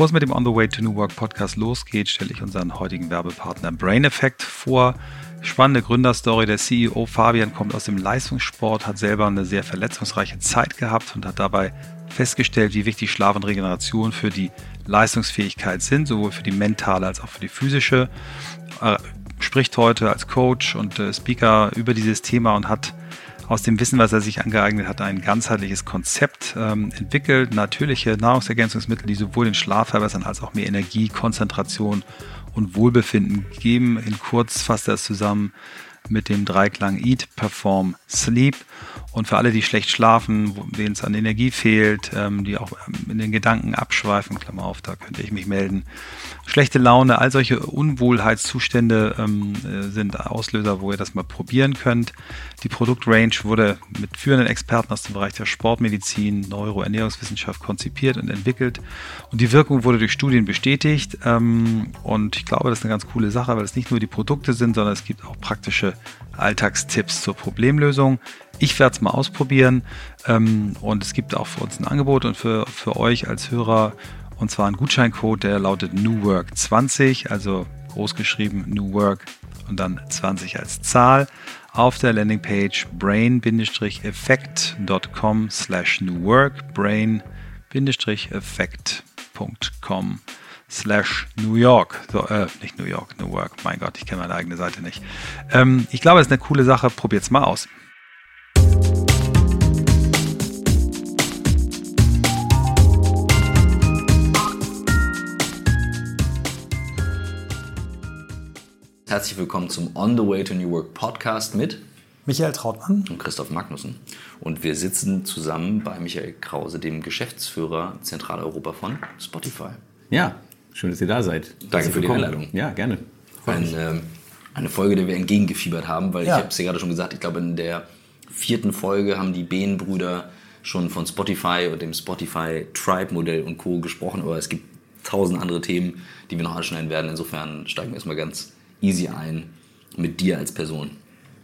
Bevor es mit dem On the Way to New Work Podcast losgeht, stelle ich unseren heutigen Werbepartner Brain Effect vor. Spannende Gründerstory. Der CEO Fabian kommt aus dem Leistungssport, hat selber eine sehr verletzungsreiche Zeit gehabt und hat dabei festgestellt, wie wichtig Schlaf und Regeneration für die Leistungsfähigkeit sind, sowohl für die mentale als auch für die physische. Er spricht heute als Coach und äh, Speaker über dieses Thema und hat aus dem Wissen, was er sich angeeignet hat, ein ganzheitliches Konzept ähm, entwickelt. Natürliche Nahrungsergänzungsmittel, die sowohl den Schlaf verbessern als auch mehr Energie, Konzentration und Wohlbefinden geben. In kurz fasst er es zusammen mit dem Dreiklang Eat, Perform, Sleep. Und für alle, die schlecht schlafen, denen es an Energie fehlt, ähm, die auch ähm, in den Gedanken abschweifen, Klammer auf, da könnte ich mich melden. Schlechte Laune, all solche Unwohlheitszustände ähm, äh, sind Auslöser, wo ihr das mal probieren könnt. Die Produktrange wurde mit führenden Experten aus dem Bereich der Sportmedizin, Neuroernährungswissenschaft konzipiert und entwickelt. Und die Wirkung wurde durch Studien bestätigt. Ähm, und ich glaube, das ist eine ganz coole Sache, weil es nicht nur die Produkte sind, sondern es gibt auch praktische Alltagstipps zur Problemlösung. Ich werde es mal ausprobieren ähm, und es gibt auch für uns ein Angebot und für, für euch als Hörer und zwar ein Gutscheincode, der lautet New Work 20, also groß geschrieben New Work und dann 20 als Zahl auf der Landingpage brain-effekt.com slash new work brain-effekt.com slash New York. So, äh, nicht New York, New Work. Mein Gott, ich kenne meine eigene Seite nicht. Ähm, ich glaube, es ist eine coole Sache. Probiert es mal aus. Herzlich willkommen zum On the Way to New Work Podcast mit Michael Trautmann und Christoph Magnussen. Und wir sitzen zusammen bei Michael Krause, dem Geschäftsführer Zentraleuropa von Spotify. Ja, Schön, dass ihr da seid. Danke für die Einladung. Ja, gerne. Ein, äh, eine Folge, der wir entgegengefiebert haben, weil ja. ich habe es ja gerade schon gesagt, ich glaube in der vierten Folge haben die Behn-Brüder schon von Spotify und dem Spotify Tribe-Modell und Co. gesprochen, aber es gibt tausend andere Themen, die wir noch anschneiden werden. Insofern steigen wir erstmal ganz easy ein mit dir als Person.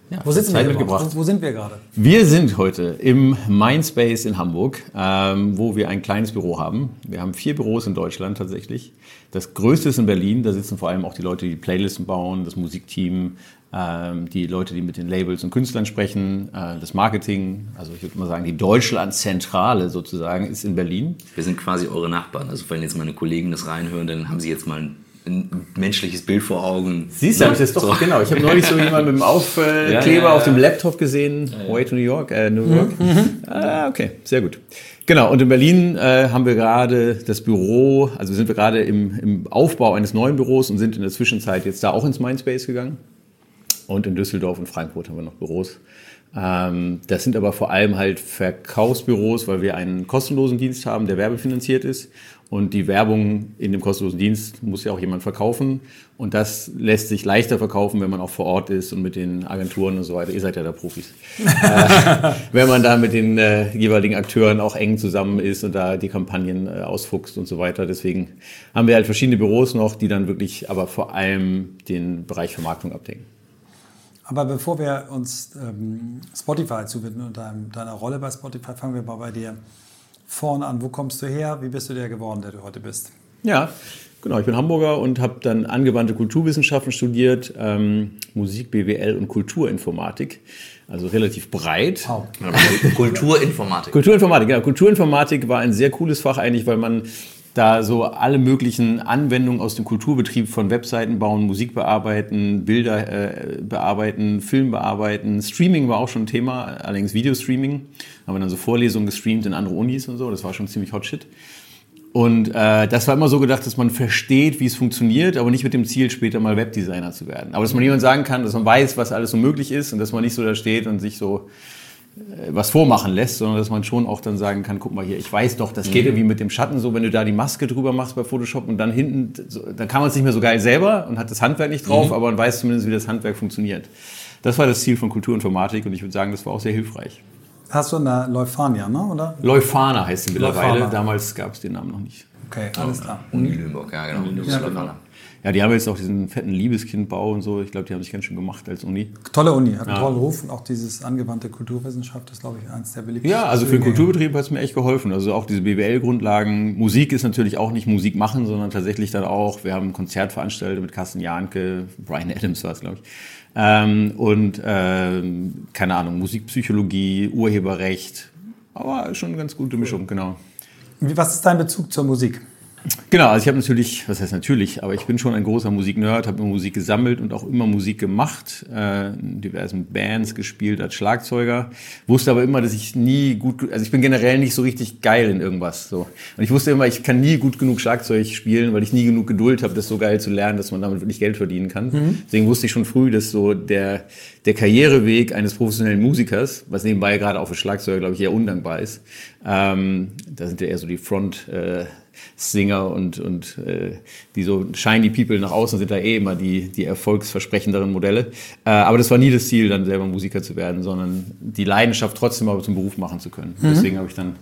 Ja, wo, sitzen wir mitgebracht. Wo, wo, sind wir gerade? Wir sind heute im Mindspace in Hamburg, ähm, wo wir ein kleines Büro haben. Wir haben vier Büros in Deutschland tatsächlich. Das größte ist in Berlin. Da sitzen vor allem auch die Leute, die Playlisten bauen, das Musikteam, ähm, die Leute, die mit den Labels und Künstlern sprechen, äh, das Marketing. Also ich würde mal sagen, die Deutschlandzentrale sozusagen ist in Berlin. Wir sind quasi eure Nachbarn. Also wenn jetzt meine Kollegen das reinhören, dann haben sie jetzt mal ein ein menschliches Bild vor Augen. Siehst du, habe ich das doch, so. genau. Ich habe neulich so jemanden mit dem Aufkleber ja, ja, ja, auf dem Laptop gesehen. Way to New York, äh, New York. Mhm. mhm. Ah, okay, sehr gut. Genau, und in Berlin äh, haben wir gerade das Büro, also sind wir gerade im, im Aufbau eines neuen Büros und sind in der Zwischenzeit jetzt da auch ins Mindspace gegangen. Und in Düsseldorf und Frankfurt haben wir noch Büros. Ähm, das sind aber vor allem halt Verkaufsbüros, weil wir einen kostenlosen Dienst haben, der werbefinanziert ist. Und die Werbung in dem kostenlosen Dienst muss ja auch jemand verkaufen. Und das lässt sich leichter verkaufen, wenn man auch vor Ort ist und mit den Agenturen und so weiter. Ihr seid ja da Profis. äh, wenn man da mit den äh, jeweiligen Akteuren auch eng zusammen ist und da die Kampagnen äh, ausfuchst und so weiter. Deswegen haben wir halt verschiedene Büros noch, die dann wirklich aber vor allem den Bereich Vermarktung abdecken. Aber bevor wir uns ähm, Spotify zuwidmen und dein, deiner Rolle bei Spotify, fangen wir mal bei dir vorne an. Wo kommst du her? Wie bist du der geworden, der du heute bist? Ja, genau. Ich bin Hamburger und habe dann angewandte Kulturwissenschaften studiert, ähm, Musik, BWL und Kulturinformatik. Also relativ breit. Oh. Kulturinformatik. Kulturinformatik, ja. Kulturinformatik war ein sehr cooles Fach eigentlich, weil man da so alle möglichen Anwendungen aus dem Kulturbetrieb von Webseiten bauen, Musik bearbeiten, Bilder äh, bearbeiten, Film bearbeiten. Streaming war auch schon ein Thema, allerdings Videostreaming. Haben wir dann so Vorlesungen gestreamt in andere Unis und so. Das war schon ziemlich hot shit. Und äh, das war immer so gedacht, dass man versteht, wie es funktioniert, aber nicht mit dem Ziel, später mal Webdesigner zu werden. Aber dass man jemand sagen kann, dass man weiß, was alles so möglich ist und dass man nicht so da steht und sich so was vormachen lässt, sondern dass man schon auch dann sagen kann, guck mal hier, ich weiß doch, das geht mhm. irgendwie mit dem Schatten so, wenn du da die Maske drüber machst bei Photoshop und dann hinten, so, dann kann man es nicht mehr so geil selber und hat das Handwerk nicht drauf, mhm. aber man weiß zumindest, wie das Handwerk funktioniert. Das war das Ziel von Kulturinformatik und ich würde sagen, das war auch sehr hilfreich. Hast du eine Leufania, ne? oder? Leufana heißt sie mittlerweile. Leufana. Damals gab es den Namen noch nicht. Okay, alles klar. Uni Lüneburg, ja genau. Ja, genau. Ja, die haben jetzt auch diesen fetten Liebeskindbau und so. Ich glaube, die haben sich ganz schön gemacht als Uni. Tolle Uni, hat einen ja. tollen Ruf und auch dieses angewandte Kulturwissenschaft ist, glaube ich, eins der beliebtesten. Ja, also für den Kulturbetrieb hat es mir echt geholfen. Also auch diese BWL-Grundlagen. Musik ist natürlich auch nicht Musik machen, sondern tatsächlich dann auch, wir haben ein Konzert veranstaltet mit Carsten Jahnke, Brian Adams war es, glaube ich. Ähm, und ähm, keine Ahnung, Musikpsychologie, Urheberrecht, aber schon eine ganz gute Mischung, genau. Was ist dein Bezug zur Musik? Genau, also ich habe natürlich, was heißt natürlich, aber ich bin schon ein großer Musiknerd, habe immer Musik gesammelt und auch immer Musik gemacht, äh, in diversen Bands gespielt als Schlagzeuger, wusste aber immer, dass ich nie gut, also ich bin generell nicht so richtig geil in irgendwas. So. Und ich wusste immer, ich kann nie gut genug Schlagzeug spielen, weil ich nie genug Geduld habe, das so geil zu lernen, dass man damit wirklich Geld verdienen kann. Mhm. Deswegen wusste ich schon früh, dass so der, der Karriereweg eines professionellen Musikers, was nebenbei gerade auch für Schlagzeuger, glaube ich, eher undankbar ist, ähm, da sind ja eher so die Front- äh, Singer und, und äh, die so shiny People nach außen sind da eh immer die, die erfolgsversprechenderen Modelle. Äh, aber das war nie das Ziel, dann selber Musiker zu werden, sondern die Leidenschaft trotzdem aber zum Beruf machen zu können. Mhm. Deswegen habe ich dann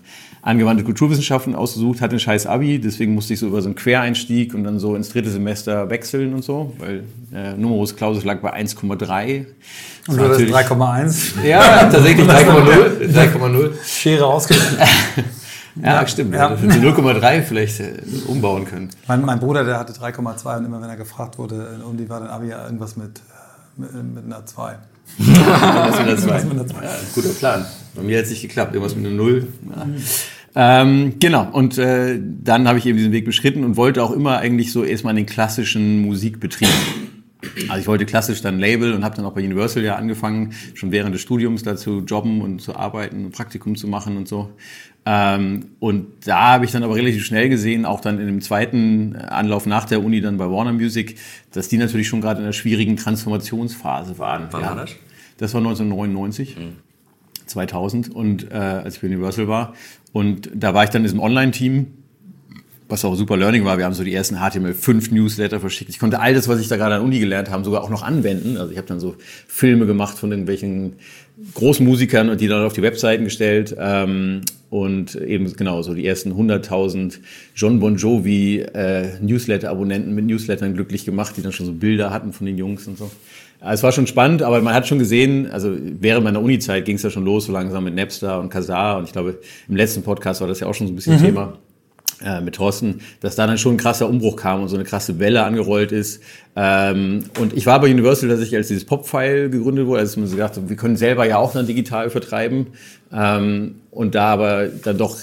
angewandte Kulturwissenschaften ausgesucht, hatte ein scheiß Abi, deswegen musste ich so über so einen Quereinstieg und dann so ins dritte Semester wechseln und so, weil äh, Numerus Clausus lag bei 1,3. Und du hattest 3,1? Ja, tatsächlich 3,0. 3,0. Schere ausgeschnitten. Ja, ja stimmt. Ja. Die 0,3 vielleicht äh, umbauen können. Mein, mein, Bruder, der hatte 3,2 und immer wenn er gefragt wurde, und die war dann Abi ja irgendwas mit, mit, mit einer 2. irgendwas mit einer 2. Ja, guter Plan. Bei mir hat es nicht geklappt. Irgendwas mit einer 0. Ja. Ähm, genau, und äh, dann habe ich eben diesen Weg beschritten und wollte auch immer eigentlich so erstmal in den klassischen Musikbetrieb. Also ich wollte klassisch dann Label und habe dann auch bei Universal ja angefangen, schon während des Studiums da zu jobben und zu arbeiten, ein Praktikum zu machen und so. Ähm, und da habe ich dann aber relativ schnell gesehen, auch dann in dem zweiten Anlauf nach der Uni dann bei Warner Music, dass die natürlich schon gerade in einer schwierigen Transformationsphase waren. Wann ja. war das? Das war 1999. Mhm. 2000 und äh, als ich bei Universal war und da war ich dann in diesem Online-Team was auch super Learning war. Wir haben so die ersten HTML5 Newsletter verschickt. Ich konnte all das, was ich da gerade an Uni gelernt habe, sogar auch noch anwenden. Also ich habe dann so Filme gemacht von irgendwelchen Großmusikern und die dann auf die Webseiten gestellt. Ähm, und eben genau so die ersten 100.000 John Bon Jovi äh, Newsletter-Abonnenten mit Newslettern glücklich gemacht, die dann schon so Bilder hatten von den Jungs und so. Es war schon spannend, aber man hat schon gesehen, also während meiner Uni-Zeit ging es ja schon los, so langsam mit Napster und Kazaa und ich glaube, im letzten Podcast war das ja auch schon so ein bisschen mhm. Thema äh, mit Thorsten, dass da dann schon ein krasser Umbruch kam und so eine krasse Welle angerollt ist. Ähm, und ich war bei Universal, dass ich als dieses Pop-File gegründet wurde, als man so gedacht, wir können selber ja auch dann digital vertreiben. Ähm, und da aber dann doch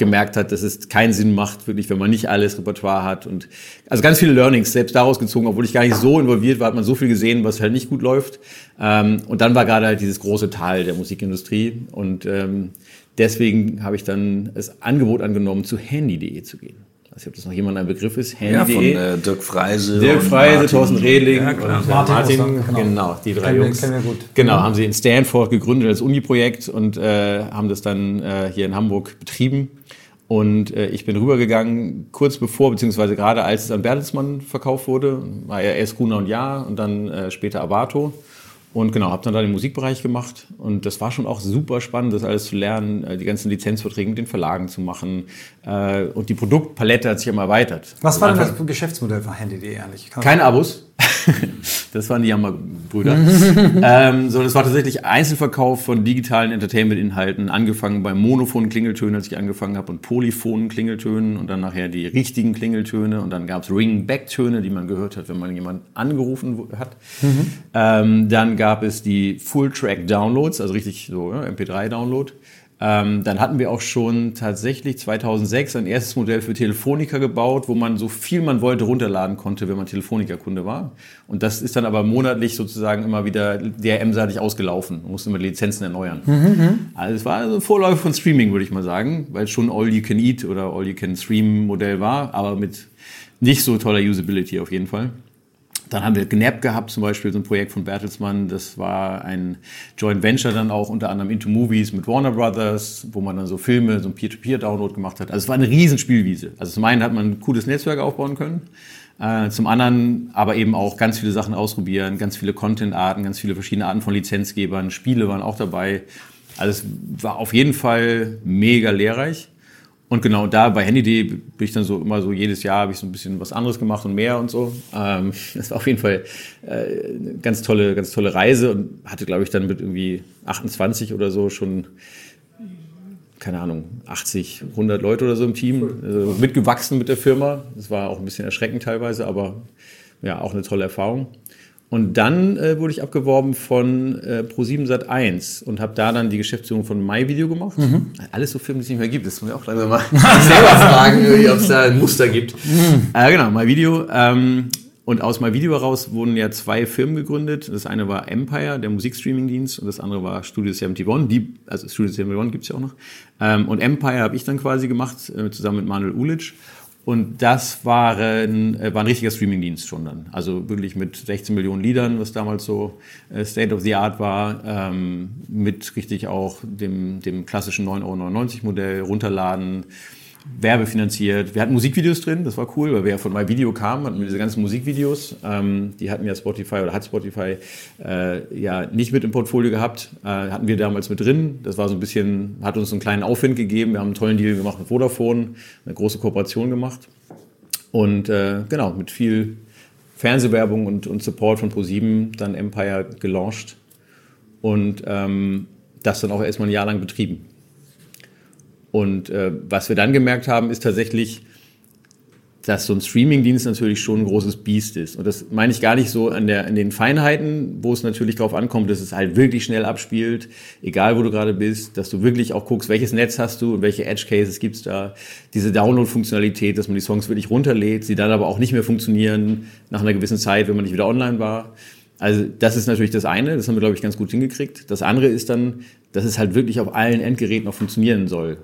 gemerkt hat, dass es keinen Sinn macht, wirklich, wenn man nicht alles Repertoire hat. Und also ganz viele Learnings selbst daraus gezogen, obwohl ich gar nicht so involviert war, hat man so viel gesehen, was halt nicht gut läuft. Ähm, und dann war gerade halt dieses große Tal der Musikindustrie. Und ähm, deswegen habe ich dann das Angebot angenommen, zu handy.de zu gehen. Ich weiß nicht, ob das noch jemand ein Begriff ist. Handy.de. Ja, von äh, Dirk Freise. Dirk Freise, Thorsten Redling ja, und Martin, Martin genau. genau. die drei kennen Jungs. Wir, kennen wir gut. Genau, haben sie in Stanford gegründet als Uni-Projekt und äh, haben das dann äh, hier in Hamburg betrieben. Und äh, ich bin rübergegangen, kurz bevor, beziehungsweise gerade als es an Bertelsmann verkauft wurde, war ja erst Gruner und Ja und dann äh, später Avato. Und genau, habe dann da den Musikbereich gemacht und das war schon auch super spannend, das alles zu lernen, äh, die ganzen Lizenzverträge mit den Verlagen zu machen äh, und die Produktpalette hat sich immer erweitert. Was war denn das Geschäftsmodell von Handy.de eigentlich? Keine Abos. das waren die Jammerbrüder. ähm, so, das war tatsächlich Einzelverkauf von digitalen Entertainment-Inhalten, angefangen bei monophonen Klingeltönen, als ich angefangen habe, und polyphonen Klingeltönen und dann nachher die richtigen Klingeltöne und dann gab es Ring-Back-Töne, die man gehört hat, wenn man jemanden angerufen hat. Mhm. Ähm, dann gab es die Full-Track-Downloads, also richtig so ja, MP3-Download. Ähm, dann hatten wir auch schon tatsächlich 2006 ein erstes Modell für Telefonica gebaut, wo man so viel man wollte runterladen konnte, wenn man Telefonica-Kunde war. Und das ist dann aber monatlich sozusagen immer wieder DRM-seitig ausgelaufen. Man musste immer Lizenzen erneuern. Mhm, mhm, also es war also ein Vorläufer von Streaming, würde ich mal sagen, weil es schon All-You-Can-Eat oder All-You-Can-Stream-Modell war, aber mit nicht so toller Usability auf jeden Fall. Dann haben wir Gnap gehabt, zum Beispiel so ein Projekt von Bertelsmann. Das war ein Joint Venture dann auch unter anderem Into Movies mit Warner Brothers, wo man dann so Filme, so ein Peer-to-Peer-Download gemacht hat. Also es war eine riesen Spielwiese. Also zum einen hat man ein cooles Netzwerk aufbauen können. Äh, zum anderen aber eben auch ganz viele Sachen ausprobieren, ganz viele Content-Arten, ganz viele verschiedene Arten von Lizenzgebern. Spiele waren auch dabei. Also es war auf jeden Fall mega lehrreich. Und genau da bei Handy.de bin ich dann so immer so jedes Jahr habe ich so ein bisschen was anderes gemacht und mehr und so. Ähm, das war auf jeden Fall äh, eine ganz tolle, ganz tolle Reise und hatte, glaube ich, dann mit irgendwie 28 oder so schon keine Ahnung, 80, 100 Leute oder so im Team, also mitgewachsen mit der Firma. Das war auch ein bisschen erschreckend teilweise, aber ja, auch eine tolle Erfahrung. Und dann äh, wurde ich abgeworben von äh, Pro7 Sat 1 und habe da dann die Geschäftsführung von MyVideo gemacht. Mhm. Alles so Filme, die es nicht mehr gibt. Das muss ich auch langsam mal selber fragen, ob es da ein Muster gibt. Mhm. Äh, genau, MyVideo. Ähm, und aus MyVideo heraus wurden ja zwei Firmen gegründet. Das eine war Empire, der Musikstreaming-Dienst, und das andere war Studio 71. Die, also Studio 71 gibt es ja auch noch. Ähm, und Empire habe ich dann quasi gemacht, äh, zusammen mit Manuel Ulic. Und das waren, äh, war ein richtiger Streamingdienst schon dann. Also wirklich mit 16 Millionen Liedern, was damals so äh, State of the Art war, ähm, mit richtig auch dem, dem klassischen 9,99 Euro Modell, runterladen, werbefinanziert. Wir hatten Musikvideos drin, das war cool, weil wir ja von MyVideo kamen, hatten wir diese ganzen Musikvideos. Ähm, die hatten ja Spotify oder hat Spotify äh, ja nicht mit im Portfolio gehabt. Äh, hatten wir damals mit drin. Das war so ein bisschen, hat uns einen kleinen Aufwind gegeben. Wir haben einen tollen Deal gemacht mit Vodafone, eine große Kooperation gemacht. Und äh, genau, mit viel Fernsehwerbung und, und Support von Pro7 dann Empire gelauncht und ähm, das dann auch erstmal ein Jahr lang betrieben. Und äh, was wir dann gemerkt haben, ist tatsächlich, dass so ein Streamingdienst natürlich schon ein großes Biest ist. Und das meine ich gar nicht so an, der, an den Feinheiten, wo es natürlich darauf ankommt, dass es halt wirklich schnell abspielt, egal wo du gerade bist, dass du wirklich auch guckst, welches Netz hast du und welche Edge Cases gibt's da. Diese Download-Funktionalität, dass man die Songs wirklich runterlädt, sie dann aber auch nicht mehr funktionieren nach einer gewissen Zeit, wenn man nicht wieder online war. Also das ist natürlich das eine, das haben wir, glaube ich, ganz gut hingekriegt. Das andere ist dann, dass es halt wirklich auf allen Endgeräten auch funktionieren soll.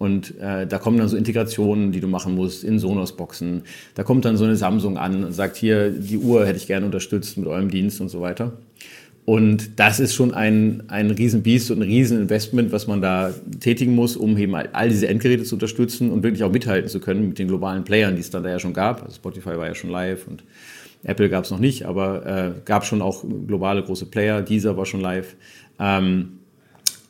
Und äh, da kommen dann so Integrationen, die du machen musst in Sonos-Boxen. Da kommt dann so eine Samsung an und sagt, hier, die Uhr hätte ich gerne unterstützt mit eurem Dienst und so weiter. Und das ist schon ein, ein Riesenbiest und ein Rieseninvestment, was man da tätigen muss, um eben all diese Endgeräte zu unterstützen und wirklich auch mithalten zu können mit den globalen Playern, die es dann da ja schon gab. Also Spotify war ja schon live und Apple gab es noch nicht, aber äh, gab schon auch globale große Player. Dieser war schon live. Ähm,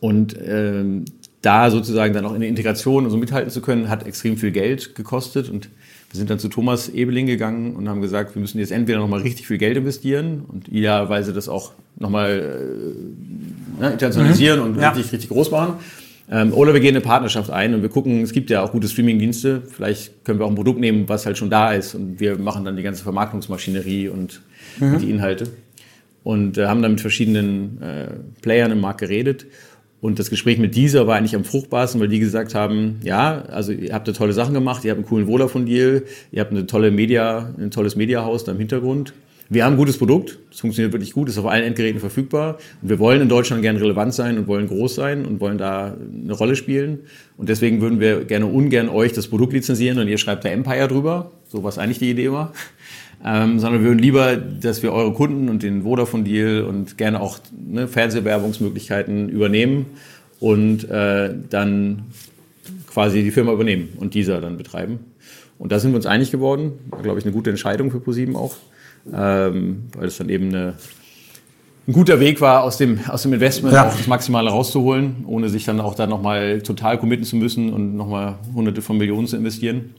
und ähm, da sozusagen dann auch in der Integration und so mithalten zu können, hat extrem viel Geld gekostet. Und wir sind dann zu Thomas Ebeling gegangen und haben gesagt, wir müssen jetzt entweder nochmal richtig viel Geld investieren und idealerweise das auch nochmal äh, ne, internationalisieren mhm. und ja. richtig, richtig groß machen. Ähm, oder wir gehen eine Partnerschaft ein und wir gucken, es gibt ja auch gute Streaming-Dienste. Vielleicht können wir auch ein Produkt nehmen, was halt schon da ist und wir machen dann die ganze Vermarktungsmaschinerie und, mhm. und die Inhalte. Und äh, haben dann mit verschiedenen äh, Playern im Markt geredet und das Gespräch mit dieser war eigentlich am fruchtbarsten, weil die gesagt haben, ja, also ihr habt da tolle Sachen gemacht, ihr habt einen coolen Vodafone-Deal, ihr habt eine tolle Media, ein tolles Mediahaus da im Hintergrund. Wir haben ein gutes Produkt, es funktioniert wirklich gut, ist auf allen Endgeräten verfügbar. Und wir wollen in Deutschland gerne relevant sein und wollen groß sein und wollen da eine Rolle spielen. Und deswegen würden wir gerne ungern euch das Produkt lizenzieren und ihr schreibt da Empire drüber, so was eigentlich die Idee war ähm, sondern wir würden lieber, dass wir eure Kunden und den Vodafone-Deal und gerne auch ne, Fernsehwerbungsmöglichkeiten übernehmen und äh, dann quasi die Firma übernehmen und dieser dann betreiben. Und da sind wir uns einig geworden. War, glaube ich, eine gute Entscheidung für ProSieben auch, ähm, weil es dann eben eine, ein guter Weg war, aus dem, aus dem Investment ja. auch das Maximale rauszuholen, ohne sich dann auch da nochmal total committen zu müssen und nochmal hunderte von Millionen zu investieren.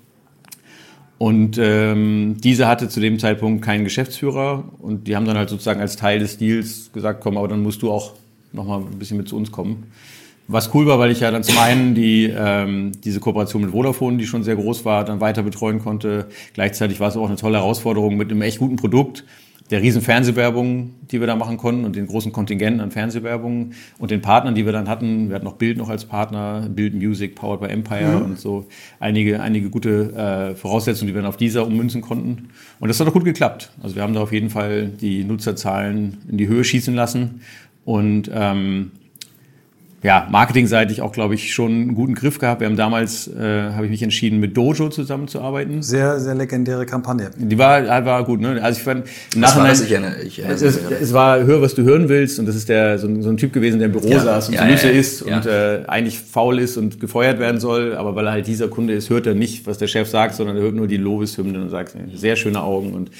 Und ähm, diese hatte zu dem Zeitpunkt keinen Geschäftsführer und die haben dann halt sozusagen als Teil des Deals gesagt, komm, aber dann musst du auch nochmal ein bisschen mit zu uns kommen. Was cool war, weil ich ja dann zum einen die, ähm, diese Kooperation mit Vodafone, die schon sehr groß war, dann weiter betreuen konnte. Gleichzeitig war es auch eine tolle Herausforderung mit einem echt guten Produkt, der riesen Fernsehwerbung, die wir da machen konnten und den großen Kontingenten an Fernsehwerbung und den Partnern, die wir dann hatten. Wir hatten noch Bild noch als Partner, Bild Music, Powered by Empire mhm. und so einige, einige gute äh, Voraussetzungen, die wir dann auf dieser ummünzen konnten. Und das hat auch gut geklappt. Also wir haben da auf jeden Fall die Nutzerzahlen in die Höhe schießen lassen und ähm, ja, marketingseitig auch, glaube ich, schon einen guten Griff gehabt. Wir haben damals, äh, habe ich mich entschieden, mit Dojo zusammenzuarbeiten. Sehr, sehr legendäre Kampagne. Die war, war gut, ne? Also ich fand im Nachhinein, war das? Ich erinnere, ich erinnere es, es, war Hör, was du hören willst und das ist der so ein, so ein Typ gewesen, der im Büro ja. saß und ja, Süße ja, ist und äh, eigentlich faul ist und gefeuert werden soll, aber weil er halt dieser Kunde ist, hört er nicht, was der Chef sagt, sondern er hört nur die Lobeshymnen und sagt, sehr schöne Augen und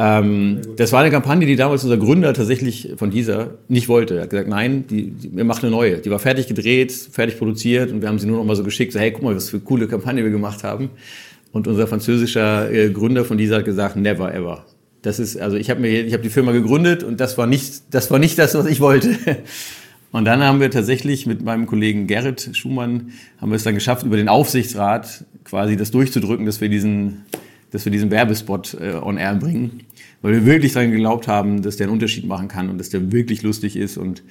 Ähm, das war eine Kampagne, die damals unser Gründer tatsächlich von dieser nicht wollte. Er hat gesagt, nein, die, die, wir machen eine neue. Die war fertig gedreht, fertig produziert und wir haben sie nur noch mal so geschickt, so hey, guck mal, was für eine coole Kampagne wir gemacht haben. Und unser französischer äh, Gründer von dieser hat gesagt, never ever. Das ist, also ich habe mir, ich habe die Firma gegründet und das war nicht, das war nicht das, was ich wollte. Und dann haben wir tatsächlich mit meinem Kollegen Gerrit Schumann haben wir es dann geschafft, über den Aufsichtsrat quasi das durchzudrücken, dass wir diesen, dass wir diesen Werbespot äh, on air bringen weil wir wirklich daran geglaubt haben, dass der einen Unterschied machen kann und dass der wirklich lustig ist und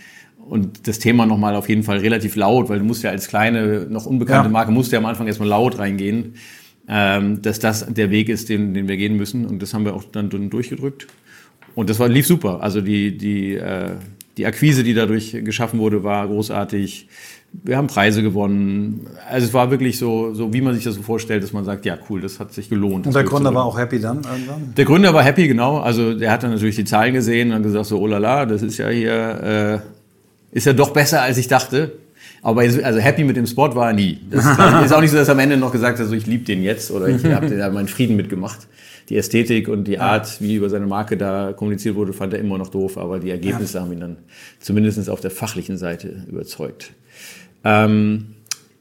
und das Thema nochmal auf jeden Fall relativ laut, weil du musst ja als kleine, noch unbekannte ja. Marke, musst ja am Anfang erstmal laut reingehen, ähm, dass das der Weg ist, den, den wir gehen müssen. Und das haben wir auch dann durchgedrückt. Und das war, lief super. Also die, die, äh, die Akquise, die dadurch geschaffen wurde, war großartig wir haben Preise gewonnen. Also es war wirklich so, so, wie man sich das so vorstellt, dass man sagt, ja cool, das hat sich gelohnt. Und der Gründer war auch happy dann irgendwann? Der Gründer war happy, genau. Also der hat dann natürlich die Zahlen gesehen und gesagt so, oh la la, das ist ja hier, äh, ist ja doch besser, als ich dachte. Aber also happy mit dem Spot war er nie. Das ist auch nicht so, dass er am Ende noch gesagt hat, so, ich liebe den jetzt oder ich habe meinen Frieden mitgemacht. Die Ästhetik und die Art, wie über seine Marke da kommuniziert wurde, fand er immer noch doof, aber die Ergebnisse ja. haben ihn dann zumindest auf der fachlichen Seite überzeugt. Ähm,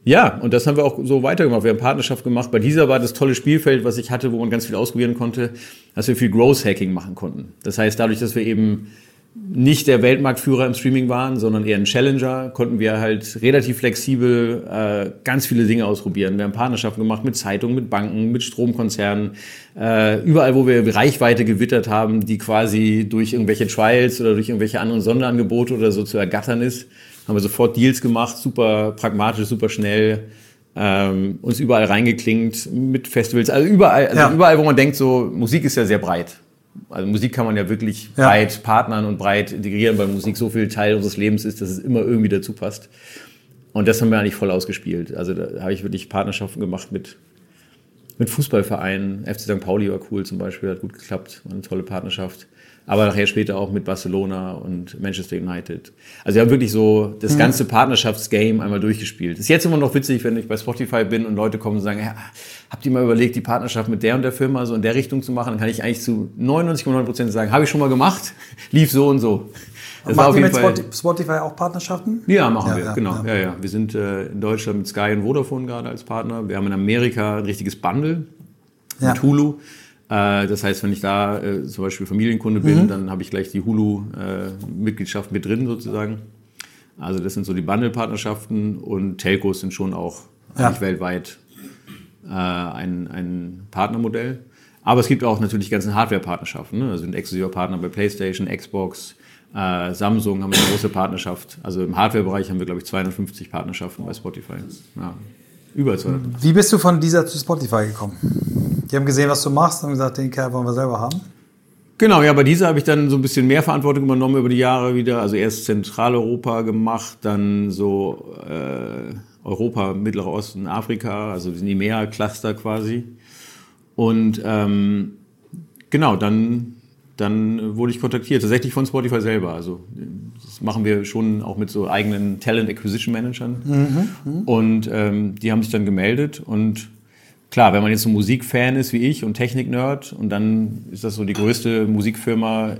ja, und das haben wir auch so weitergemacht. Wir haben Partnerschaft gemacht. Bei dieser war das tolle Spielfeld, was ich hatte, wo man ganz viel ausprobieren konnte, dass wir viel Growth Hacking machen konnten. Das heißt, dadurch, dass wir eben nicht der Weltmarktführer im Streaming waren, sondern eher ein Challenger, konnten wir halt relativ flexibel äh, ganz viele Dinge ausprobieren. Wir haben Partnerschaften gemacht mit Zeitungen, mit Banken, mit Stromkonzernen, äh, überall, wo wir Reichweite gewittert haben, die quasi durch irgendwelche Trials oder durch irgendwelche anderen Sonderangebote oder so zu ergattern ist haben wir sofort Deals gemacht, super pragmatisch, super schnell, ähm, uns überall reingeklingt mit Festivals, also überall, also ja. überall, wo man denkt, so Musik ist ja sehr breit. Also Musik kann man ja wirklich ja. breit partnern und breit integrieren, weil Musik so viel Teil unseres Lebens ist, dass es immer irgendwie dazu passt. Und das haben wir eigentlich voll ausgespielt. Also da habe ich wirklich Partnerschaften gemacht mit, mit Fußballvereinen. FC St. Pauli war cool zum Beispiel, hat gut geklappt, war eine tolle Partnerschaft aber nachher später auch mit Barcelona und Manchester United. Also wir haben wirklich so das mhm. ganze Partnerschaftsgame einmal durchgespielt. Ist jetzt immer noch witzig, wenn ich bei Spotify bin und Leute kommen und sagen, ja, habt ihr mal überlegt, die Partnerschaft mit der und der Firma so in der Richtung zu machen? Dann kann ich eigentlich zu 99,9 Prozent sagen, habe ich schon mal gemacht, lief so und so. Das Macht ihr mit Fall, Spotify auch Partnerschaften? Ja, machen ja, wir, ja, genau. Ja. ja, ja. Wir sind äh, in Deutschland mit Sky und Vodafone gerade als Partner. Wir haben in Amerika ein richtiges Bundle mit Hulu. Äh, das heißt, wenn ich da äh, zum Beispiel Familienkunde bin, mhm. dann habe ich gleich die Hulu-Mitgliedschaft mit drin sozusagen. Also das sind so die Bundle-Partnerschaften und Telcos sind schon auch ja. weltweit äh, ein, ein Partnermodell. Aber es gibt auch natürlich ganzen Hardware-Partnerschaften. Ne? Also sind exklusiver Partner bei PlayStation, Xbox, äh, Samsung haben wir eine große Partnerschaft. Also im Hardware-Bereich haben wir, glaube ich, 250 Partnerschaften bei Spotify. Ja, über 250. Wie bist du von dieser zu Spotify gekommen? Die haben gesehen, was du machst und gesagt, den Kerl wollen wir selber haben. Genau, ja, bei dieser habe ich dann so ein bisschen mehr Verantwortung übernommen über die Jahre wieder. Also erst Zentraleuropa gemacht, dann so äh, Europa, Mittlerer Osten, Afrika, also die IMEA-Cluster quasi. Und ähm, genau, dann, dann wurde ich kontaktiert, tatsächlich von Spotify selber. Also das machen wir schon auch mit so eigenen Talent Acquisition Managern. Mhm, mh. Und ähm, die haben sich dann gemeldet und klar, wenn man jetzt so Musikfan ist wie ich und Technik-Nerd und dann ist das so die größte Musikfirma, äh,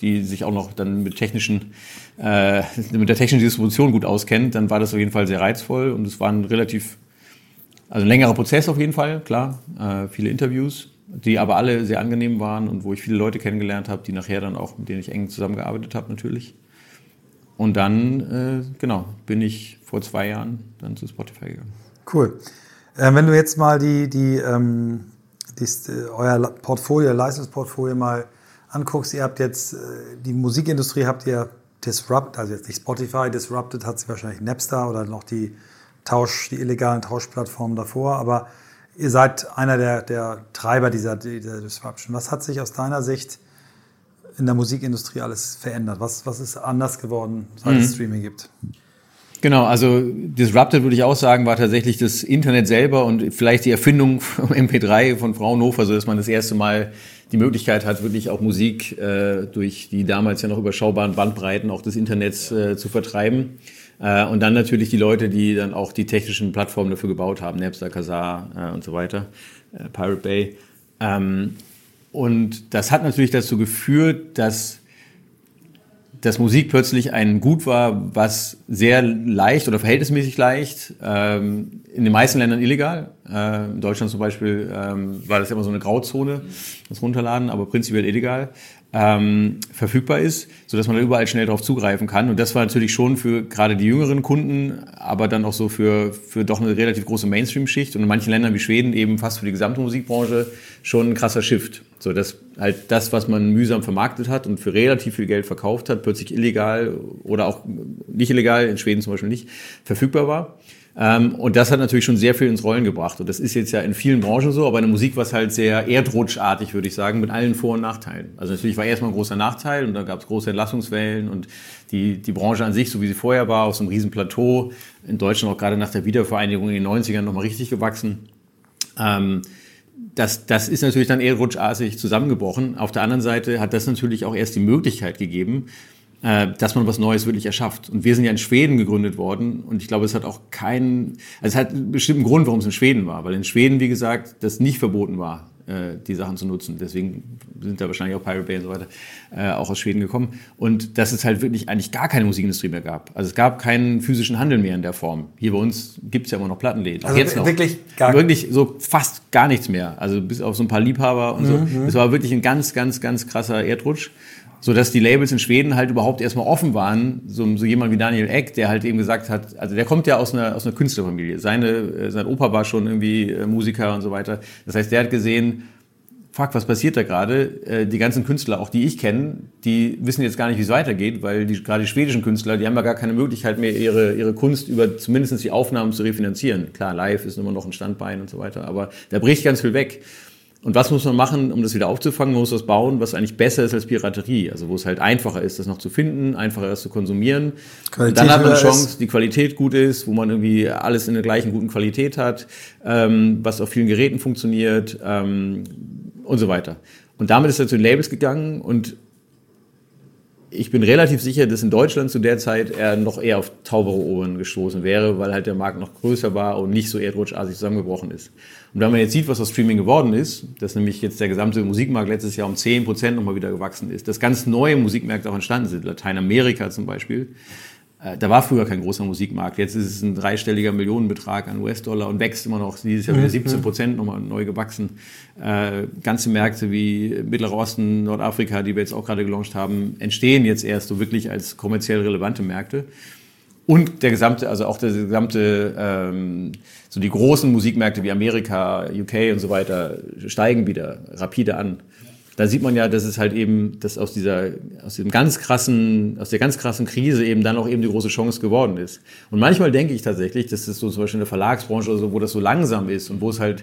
die sich auch noch dann mit technischen, äh, mit der technischen Distribution gut auskennt, dann war das auf jeden Fall sehr reizvoll und es war ein relativ, also ein längerer Prozess auf jeden Fall, klar, äh, viele Interviews, die aber alle sehr angenehm waren und wo ich viele Leute kennengelernt habe, die nachher dann auch, mit denen ich eng zusammengearbeitet habe natürlich. Und dann, äh, genau, bin ich vor zwei Jahren dann zu Spotify gegangen. Cool. Äh, wenn du jetzt mal die, die, ähm, die, äh, euer Portfolio, Leistungsportfolio mal anguckst, ihr habt jetzt, äh, die Musikindustrie habt ihr disrupt, also jetzt nicht Spotify, disrupted hat sie wahrscheinlich Napster oder noch die Tausch, die illegalen Tauschplattformen davor, aber ihr seid einer der, der Treiber dieser, dieser Disruption. Was hat sich aus deiner Sicht in der Musikindustrie alles verändert? Was, was ist anders geworden, seit mhm. es Streaming gibt? Genau, also disrupted würde ich auch sagen, war tatsächlich das Internet selber und vielleicht die Erfindung vom MP3 von Fraunhofer, so dass man das erste Mal die Möglichkeit hat, wirklich auch Musik äh, durch die damals ja noch überschaubaren Bandbreiten auch des Internets äh, zu vertreiben. Äh, und dann natürlich die Leute, die dann auch die technischen Plattformen dafür gebaut haben, Napster, Kazaa äh, und so weiter, äh, Pirate Bay. Ähm, und das hat natürlich dazu geführt, dass dass Musik plötzlich ein Gut war, was sehr leicht oder verhältnismäßig leicht, ähm, in den meisten Ländern illegal. Äh, in Deutschland zum Beispiel ähm, war das immer so eine Grauzone, das Runterladen, aber prinzipiell illegal ähm, verfügbar ist, so dass man da überall schnell darauf zugreifen kann. Und das war natürlich schon für gerade die jüngeren Kunden, aber dann auch so für, für doch eine relativ große Mainstream-Schicht und in manchen Ländern wie Schweden eben fast für die gesamte Musikbranche schon ein krasser Shift. So dass halt das, was man mühsam vermarktet hat und für relativ viel Geld verkauft hat, plötzlich illegal oder auch nicht illegal, in Schweden zum Beispiel nicht, verfügbar war. Ähm, und das hat natürlich schon sehr viel ins Rollen gebracht. Und das ist jetzt ja in vielen Branchen so, aber in der Musik war es halt sehr erdrutschartig, würde ich sagen, mit allen Vor- und Nachteilen. Also natürlich war erstmal ein großer Nachteil und dann gab es große Entlassungswellen und die, die Branche an sich, so wie sie vorher war, auf so einem riesen Plateau, in Deutschland auch gerade nach der Wiedervereinigung in den 90ern nochmal richtig gewachsen. Ähm, das, das ist natürlich dann eher rutschartig zusammengebrochen. Auf der anderen Seite hat das natürlich auch erst die Möglichkeit gegeben, äh, dass man was Neues wirklich erschafft. Und wir sind ja in Schweden gegründet worden und ich glaube, es hat auch keinen, also es hat einen bestimmten Grund, warum es in Schweden war, weil in Schweden, wie gesagt, das nicht verboten war, die Sachen zu nutzen. Deswegen sind da wahrscheinlich auch Pirate Bay und so weiter äh, auch aus Schweden gekommen. Und dass es halt wirklich eigentlich gar keine Musikindustrie mehr gab. Also es gab keinen physischen Handel mehr in der Form. Hier bei uns gibt es ja immer noch Plattenläden. Also jetzt noch. wirklich gar Wirklich so fast gar nichts mehr. Also bis auf so ein paar Liebhaber und so. Mhm. Es war wirklich ein ganz, ganz, ganz krasser Erdrutsch so dass die Labels in Schweden halt überhaupt erstmal offen waren. So, so jemand wie Daniel Eck, der halt eben gesagt hat, also der kommt ja aus einer, aus einer Künstlerfamilie. Seine, äh, sein Opa war schon irgendwie äh, Musiker und so weiter. Das heißt, der hat gesehen, fuck, was passiert da gerade? Äh, die ganzen Künstler, auch die ich kenne, die wissen jetzt gar nicht, wie es weitergeht, weil die, gerade die schwedischen Künstler, die haben ja gar keine Möglichkeit mehr, ihre, ihre Kunst über zumindest die Aufnahmen zu refinanzieren. Klar, live ist immer noch ein Standbein und so weiter, aber da bricht ganz viel weg. Und was muss man machen, um das wieder aufzufangen? Man muss was bauen, was eigentlich besser ist als Piraterie. Also wo es halt einfacher ist, das noch zu finden, einfacher ist zu konsumieren. Qualität dann hat man eine Chance, die Qualität gut ist, wo man irgendwie alles in der gleichen guten Qualität hat, ähm, was auf vielen Geräten funktioniert ähm, und so weiter. Und damit ist er zu den Labels gegangen und ich bin relativ sicher, dass in Deutschland zu der Zeit er noch eher auf taubere Ohren gestoßen wäre, weil halt der Markt noch größer war und nicht so erdrutschartig zusammengebrochen ist. Und wenn man jetzt sieht, was aus Streaming geworden ist, dass nämlich jetzt der gesamte Musikmarkt letztes Jahr um 10 Prozent nochmal wieder gewachsen ist, dass ganz neue Musikmärkte auch entstanden sind, Lateinamerika zum Beispiel, äh, da war früher kein großer Musikmarkt. Jetzt ist es ein dreistelliger Millionenbetrag an US-Dollar und wächst immer noch. Dieses Jahr wieder 17 mhm. Prozent nochmal neu gewachsen. Äh, ganze Märkte wie Mittlerer Osten, Nordafrika, die wir jetzt auch gerade gelauncht haben, entstehen jetzt erst so wirklich als kommerziell relevante Märkte. Und der gesamte, also auch der gesamte, ähm, so die großen Musikmärkte wie Amerika, UK und so weiter steigen wieder rapide an da sieht man ja, dass es halt eben, dass aus dieser, aus dem ganz krassen, aus der ganz krassen Krise eben dann auch eben die große Chance geworden ist. Und manchmal denke ich tatsächlich, dass das so zum Beispiel in der Verlagsbranche oder so, wo das so langsam ist und wo es halt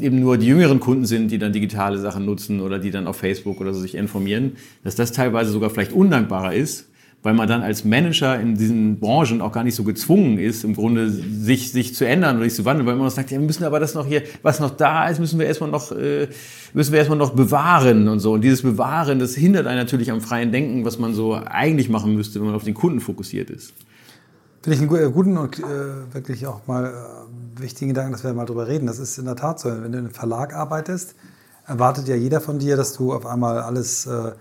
eben nur die jüngeren Kunden sind, die dann digitale Sachen nutzen oder die dann auf Facebook oder so sich informieren, dass das teilweise sogar vielleicht undankbarer ist, weil man dann als Manager in diesen Branchen auch gar nicht so gezwungen ist, im Grunde sich, sich zu ändern oder sich zu wandeln, weil man sagt, ja, wir müssen aber das noch hier, was noch da ist, müssen wir erstmal noch, äh, müssen wir erstmal noch bewahren und so. Und dieses Bewahren, das hindert einen natürlich am freien Denken, was man so eigentlich machen müsste, wenn man auf den Kunden fokussiert ist. Finde ich einen guten und äh, wirklich auch mal äh, wichtigen Gedanken, dass wir mal drüber reden. Das ist in der Tat so. Wenn du in einem Verlag arbeitest, erwartet ja jeder von dir, dass du auf einmal alles äh,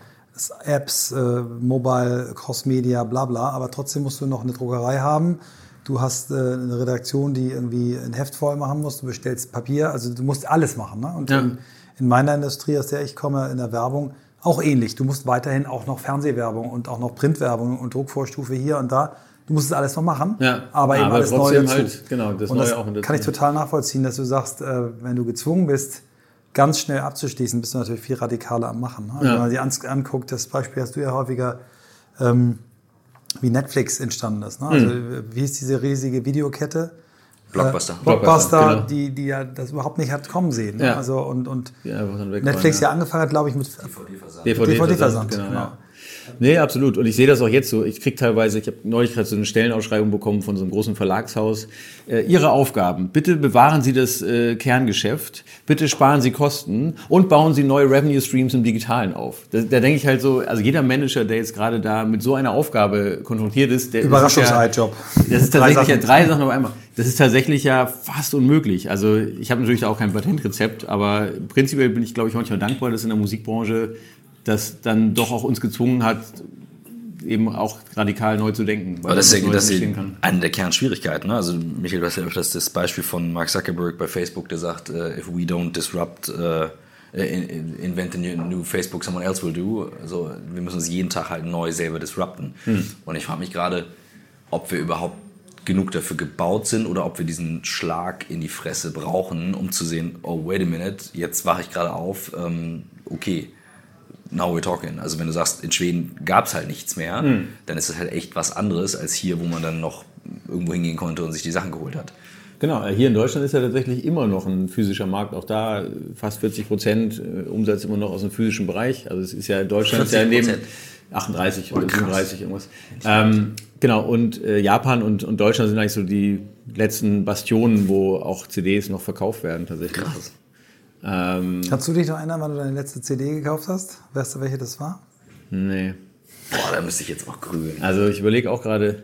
Apps, äh, Mobile, Cross-Media, bla bla, aber trotzdem musst du noch eine Druckerei haben. Du hast äh, eine Redaktion, die irgendwie ein Heft voll machen muss, du bestellst Papier, also du musst alles machen. Ne? Und ja. in, in, meiner Industrie, aus der ich komme, in der Werbung, auch ähnlich. Du musst weiterhin auch noch Fernsehwerbung und auch noch Printwerbung und Druckvorstufe hier und da. Du musst es alles noch machen, ja, aber eben aber alles Neue dazu. Halt, genau, das und Neue das auch kann ich total nachvollziehen, dass du sagst, äh, wenn du gezwungen bist, ganz schnell abzuschließen, bist du natürlich viel radikaler am Machen. Ne? Also ja. Wenn man sich anguckt, das Beispiel hast du ja häufiger, ähm, wie Netflix entstanden ist. Ne? Also, mhm. wie ist diese riesige Videokette? Blockbuster. Äh, Blockbuster, genau. die, die ja das überhaupt nicht hat kommen sehen. Ne? Ja. Also, und, und Netflix ja angefangen hat, glaube ich, mit DVD-Versand. DVD-Versand, DVD genau. genau. Nee, absolut. Und ich sehe das auch jetzt so. Ich kriege teilweise, ich habe neulich gerade so eine Stellenausschreibung bekommen von so einem großen Verlagshaus. Äh, Ihre Aufgaben. Bitte bewahren Sie das äh, Kerngeschäft. Bitte sparen Sie Kosten und bauen Sie neue Revenue Streams im Digitalen auf. Da, da denke ich halt so, also jeder Manager, der jetzt gerade da mit so einer Aufgabe konfrontiert ist, der Überraschungsjob. Ja, das ist tatsächlich ja drei Sachen auf einmal. Das ist tatsächlich ja fast unmöglich. Also ich habe natürlich auch kein Patentrezept, aber prinzipiell bin ich, glaube ich, manchmal dankbar, dass in der Musikbranche das dann doch auch uns gezwungen hat, eben auch radikal neu zu denken. Aber das ist ja das ist eine der Kernschwierigkeiten. Ne? Also Michael, du hast ja öfters das Beispiel von Mark Zuckerberg bei Facebook, der sagt, uh, if we don't disrupt, uh, invent a new Facebook, someone else will do. Also wir müssen uns jeden Tag halt neu selber disrupten. Hm. Und ich frage mich gerade, ob wir überhaupt genug dafür gebaut sind oder ob wir diesen Schlag in die Fresse brauchen, um zu sehen, oh, wait a minute, jetzt wache ich gerade auf, ähm, okay, now we're talking. Also wenn du sagst, in Schweden gab es halt nichts mehr, mhm. dann ist es halt echt was anderes als hier, wo man dann noch irgendwo hingehen konnte und sich die Sachen geholt hat. Genau, hier in Deutschland ist ja tatsächlich immer noch ein physischer Markt. Auch da fast 40 Prozent äh, Umsatz immer noch aus dem physischen Bereich. Also es ist ja Deutschland ist ja neben 38 oder 37 irgendwas. Ähm, genau, und äh, Japan und, und Deutschland sind eigentlich so die letzten Bastionen, wo auch CDs noch verkauft werden tatsächlich. Krass. Ähm, Kannst du dich noch erinnern, wann du deine letzte CD gekauft hast? Weißt du, welche das war? Nee. Boah, da müsste ich jetzt auch grübeln. Also ich überlege auch gerade.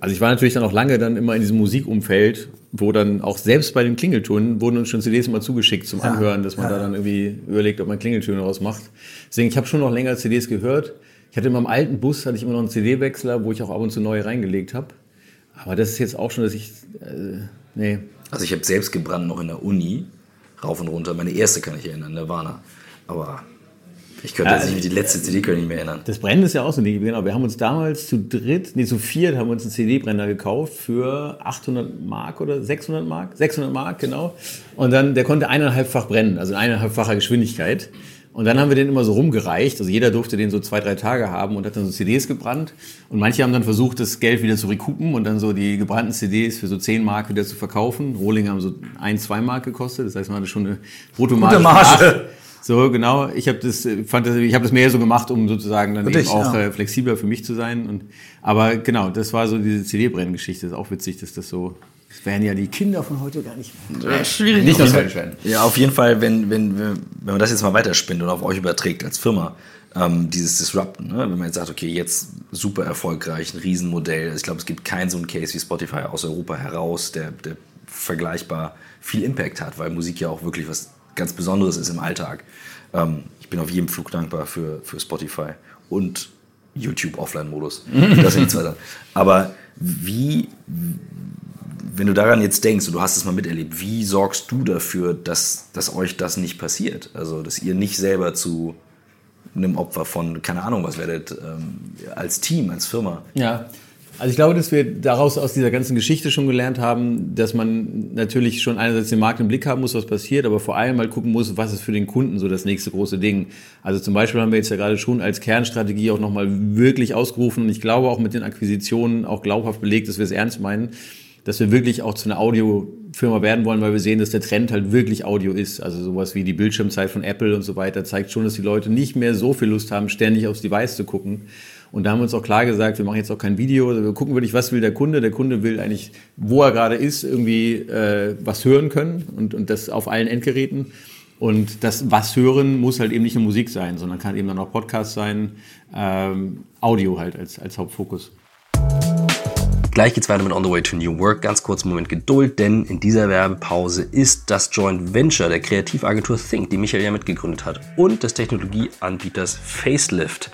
Also ich war natürlich dann auch lange dann immer in diesem Musikumfeld, wo dann auch selbst bei den Klingeltönen wurden uns schon CDs immer zugeschickt zum Anhören, dass man ja. da dann irgendwie überlegt, ob man Klingeltöne rausmacht. Deswegen, ich habe schon noch länger CDs gehört. Ich hatte in meinem alten Bus hatte ich immer noch einen CD-Wechsler, wo ich auch ab und zu neue reingelegt habe. Aber das ist jetzt auch schon, dass ich äh, nee. Also ich habe selbst gebrannt noch in der Uni rauf und runter. Meine erste kann ich erinnern, Nirvana. Aber ich könnte ja, nicht, die letzte CD kann ich nicht mehr erinnern. Das Brennen ist ja auch so ein Ding. Genau, wir haben uns damals zu dritt, nee, zu viert haben wir uns einen CD-Brenner gekauft für 800 Mark oder 600 Mark? 600 Mark, genau. Und dann, der konnte eineinhalbfach brennen, also in eineinhalbfacher Geschwindigkeit. Und dann haben wir den immer so rumgereicht. Also jeder durfte den so zwei, drei Tage haben und hat dann so CDs gebrannt. Und manche haben dann versucht, das Geld wieder zu recoupen und dann so die gebrannten CDs für so 10 Mark wieder zu verkaufen. Rohlinge haben so ein, zwei Mark gekostet. Das heißt, man hatte schon eine Bruttomarge. Marge. So, genau. Ich habe das, fand das, ich habe das mehr so gemacht, um sozusagen dann eben auch ja. äh, flexibler für mich zu sein. Und, aber genau, das war so diese CD-Brenngeschichte. Ist auch witzig, dass das so das wären ja die Kinder von heute gar nicht mehr. Ja, schwierig. Nicht das werden. Ja, auf jeden Fall, wenn, wenn, wenn man das jetzt mal weiterspinnt und auf euch überträgt als Firma, ähm, dieses Disrupten, ne? wenn man jetzt sagt, okay, jetzt super erfolgreich, ein Riesenmodell. Ich glaube, es gibt keinen so einen Case wie Spotify aus Europa heraus, der, der vergleichbar viel Impact hat, weil Musik ja auch wirklich was ganz Besonderes ist im Alltag. Ähm, ich bin auf jedem Flug dankbar für, für Spotify und YouTube Offline-Modus. Das sind die zwei Sachen. Aber wie, wenn du daran jetzt denkst und du hast es mal miterlebt, wie sorgst du dafür, dass, dass euch das nicht passiert? Also, dass ihr nicht selber zu einem Opfer von, keine Ahnung, was werdet, ähm, als Team, als Firma? Ja. Also ich glaube, dass wir daraus aus dieser ganzen Geschichte schon gelernt haben, dass man natürlich schon einerseits den Markt im Blick haben muss, was passiert, aber vor allem mal gucken muss, was ist für den Kunden so das nächste große Ding. Also zum Beispiel haben wir jetzt ja gerade schon als Kernstrategie auch nochmal wirklich ausgerufen und ich glaube auch mit den Akquisitionen auch glaubhaft belegt, dass wir es ernst meinen, dass wir wirklich auch zu einer Audiofirma werden wollen, weil wir sehen, dass der Trend halt wirklich Audio ist. Also sowas wie die Bildschirmzeit von Apple und so weiter zeigt schon, dass die Leute nicht mehr so viel Lust haben, ständig aufs Device zu gucken. Und da haben wir uns auch klar gesagt, wir machen jetzt auch kein Video, also wir gucken wirklich, was will der Kunde. Der Kunde will eigentlich, wo er gerade ist, irgendwie äh, was hören können und, und das auf allen Endgeräten. Und das was hören muss halt eben nicht nur Musik sein, sondern kann eben dann auch Podcast sein, ähm, Audio halt als, als Hauptfokus. Gleich geht's weiter mit On the Way to New Work. Ganz kurz einen Moment Geduld, denn in dieser Werbepause ist das Joint Venture der Kreativagentur Think, die Michael ja mitgegründet hat, und des Technologieanbieters Facelift.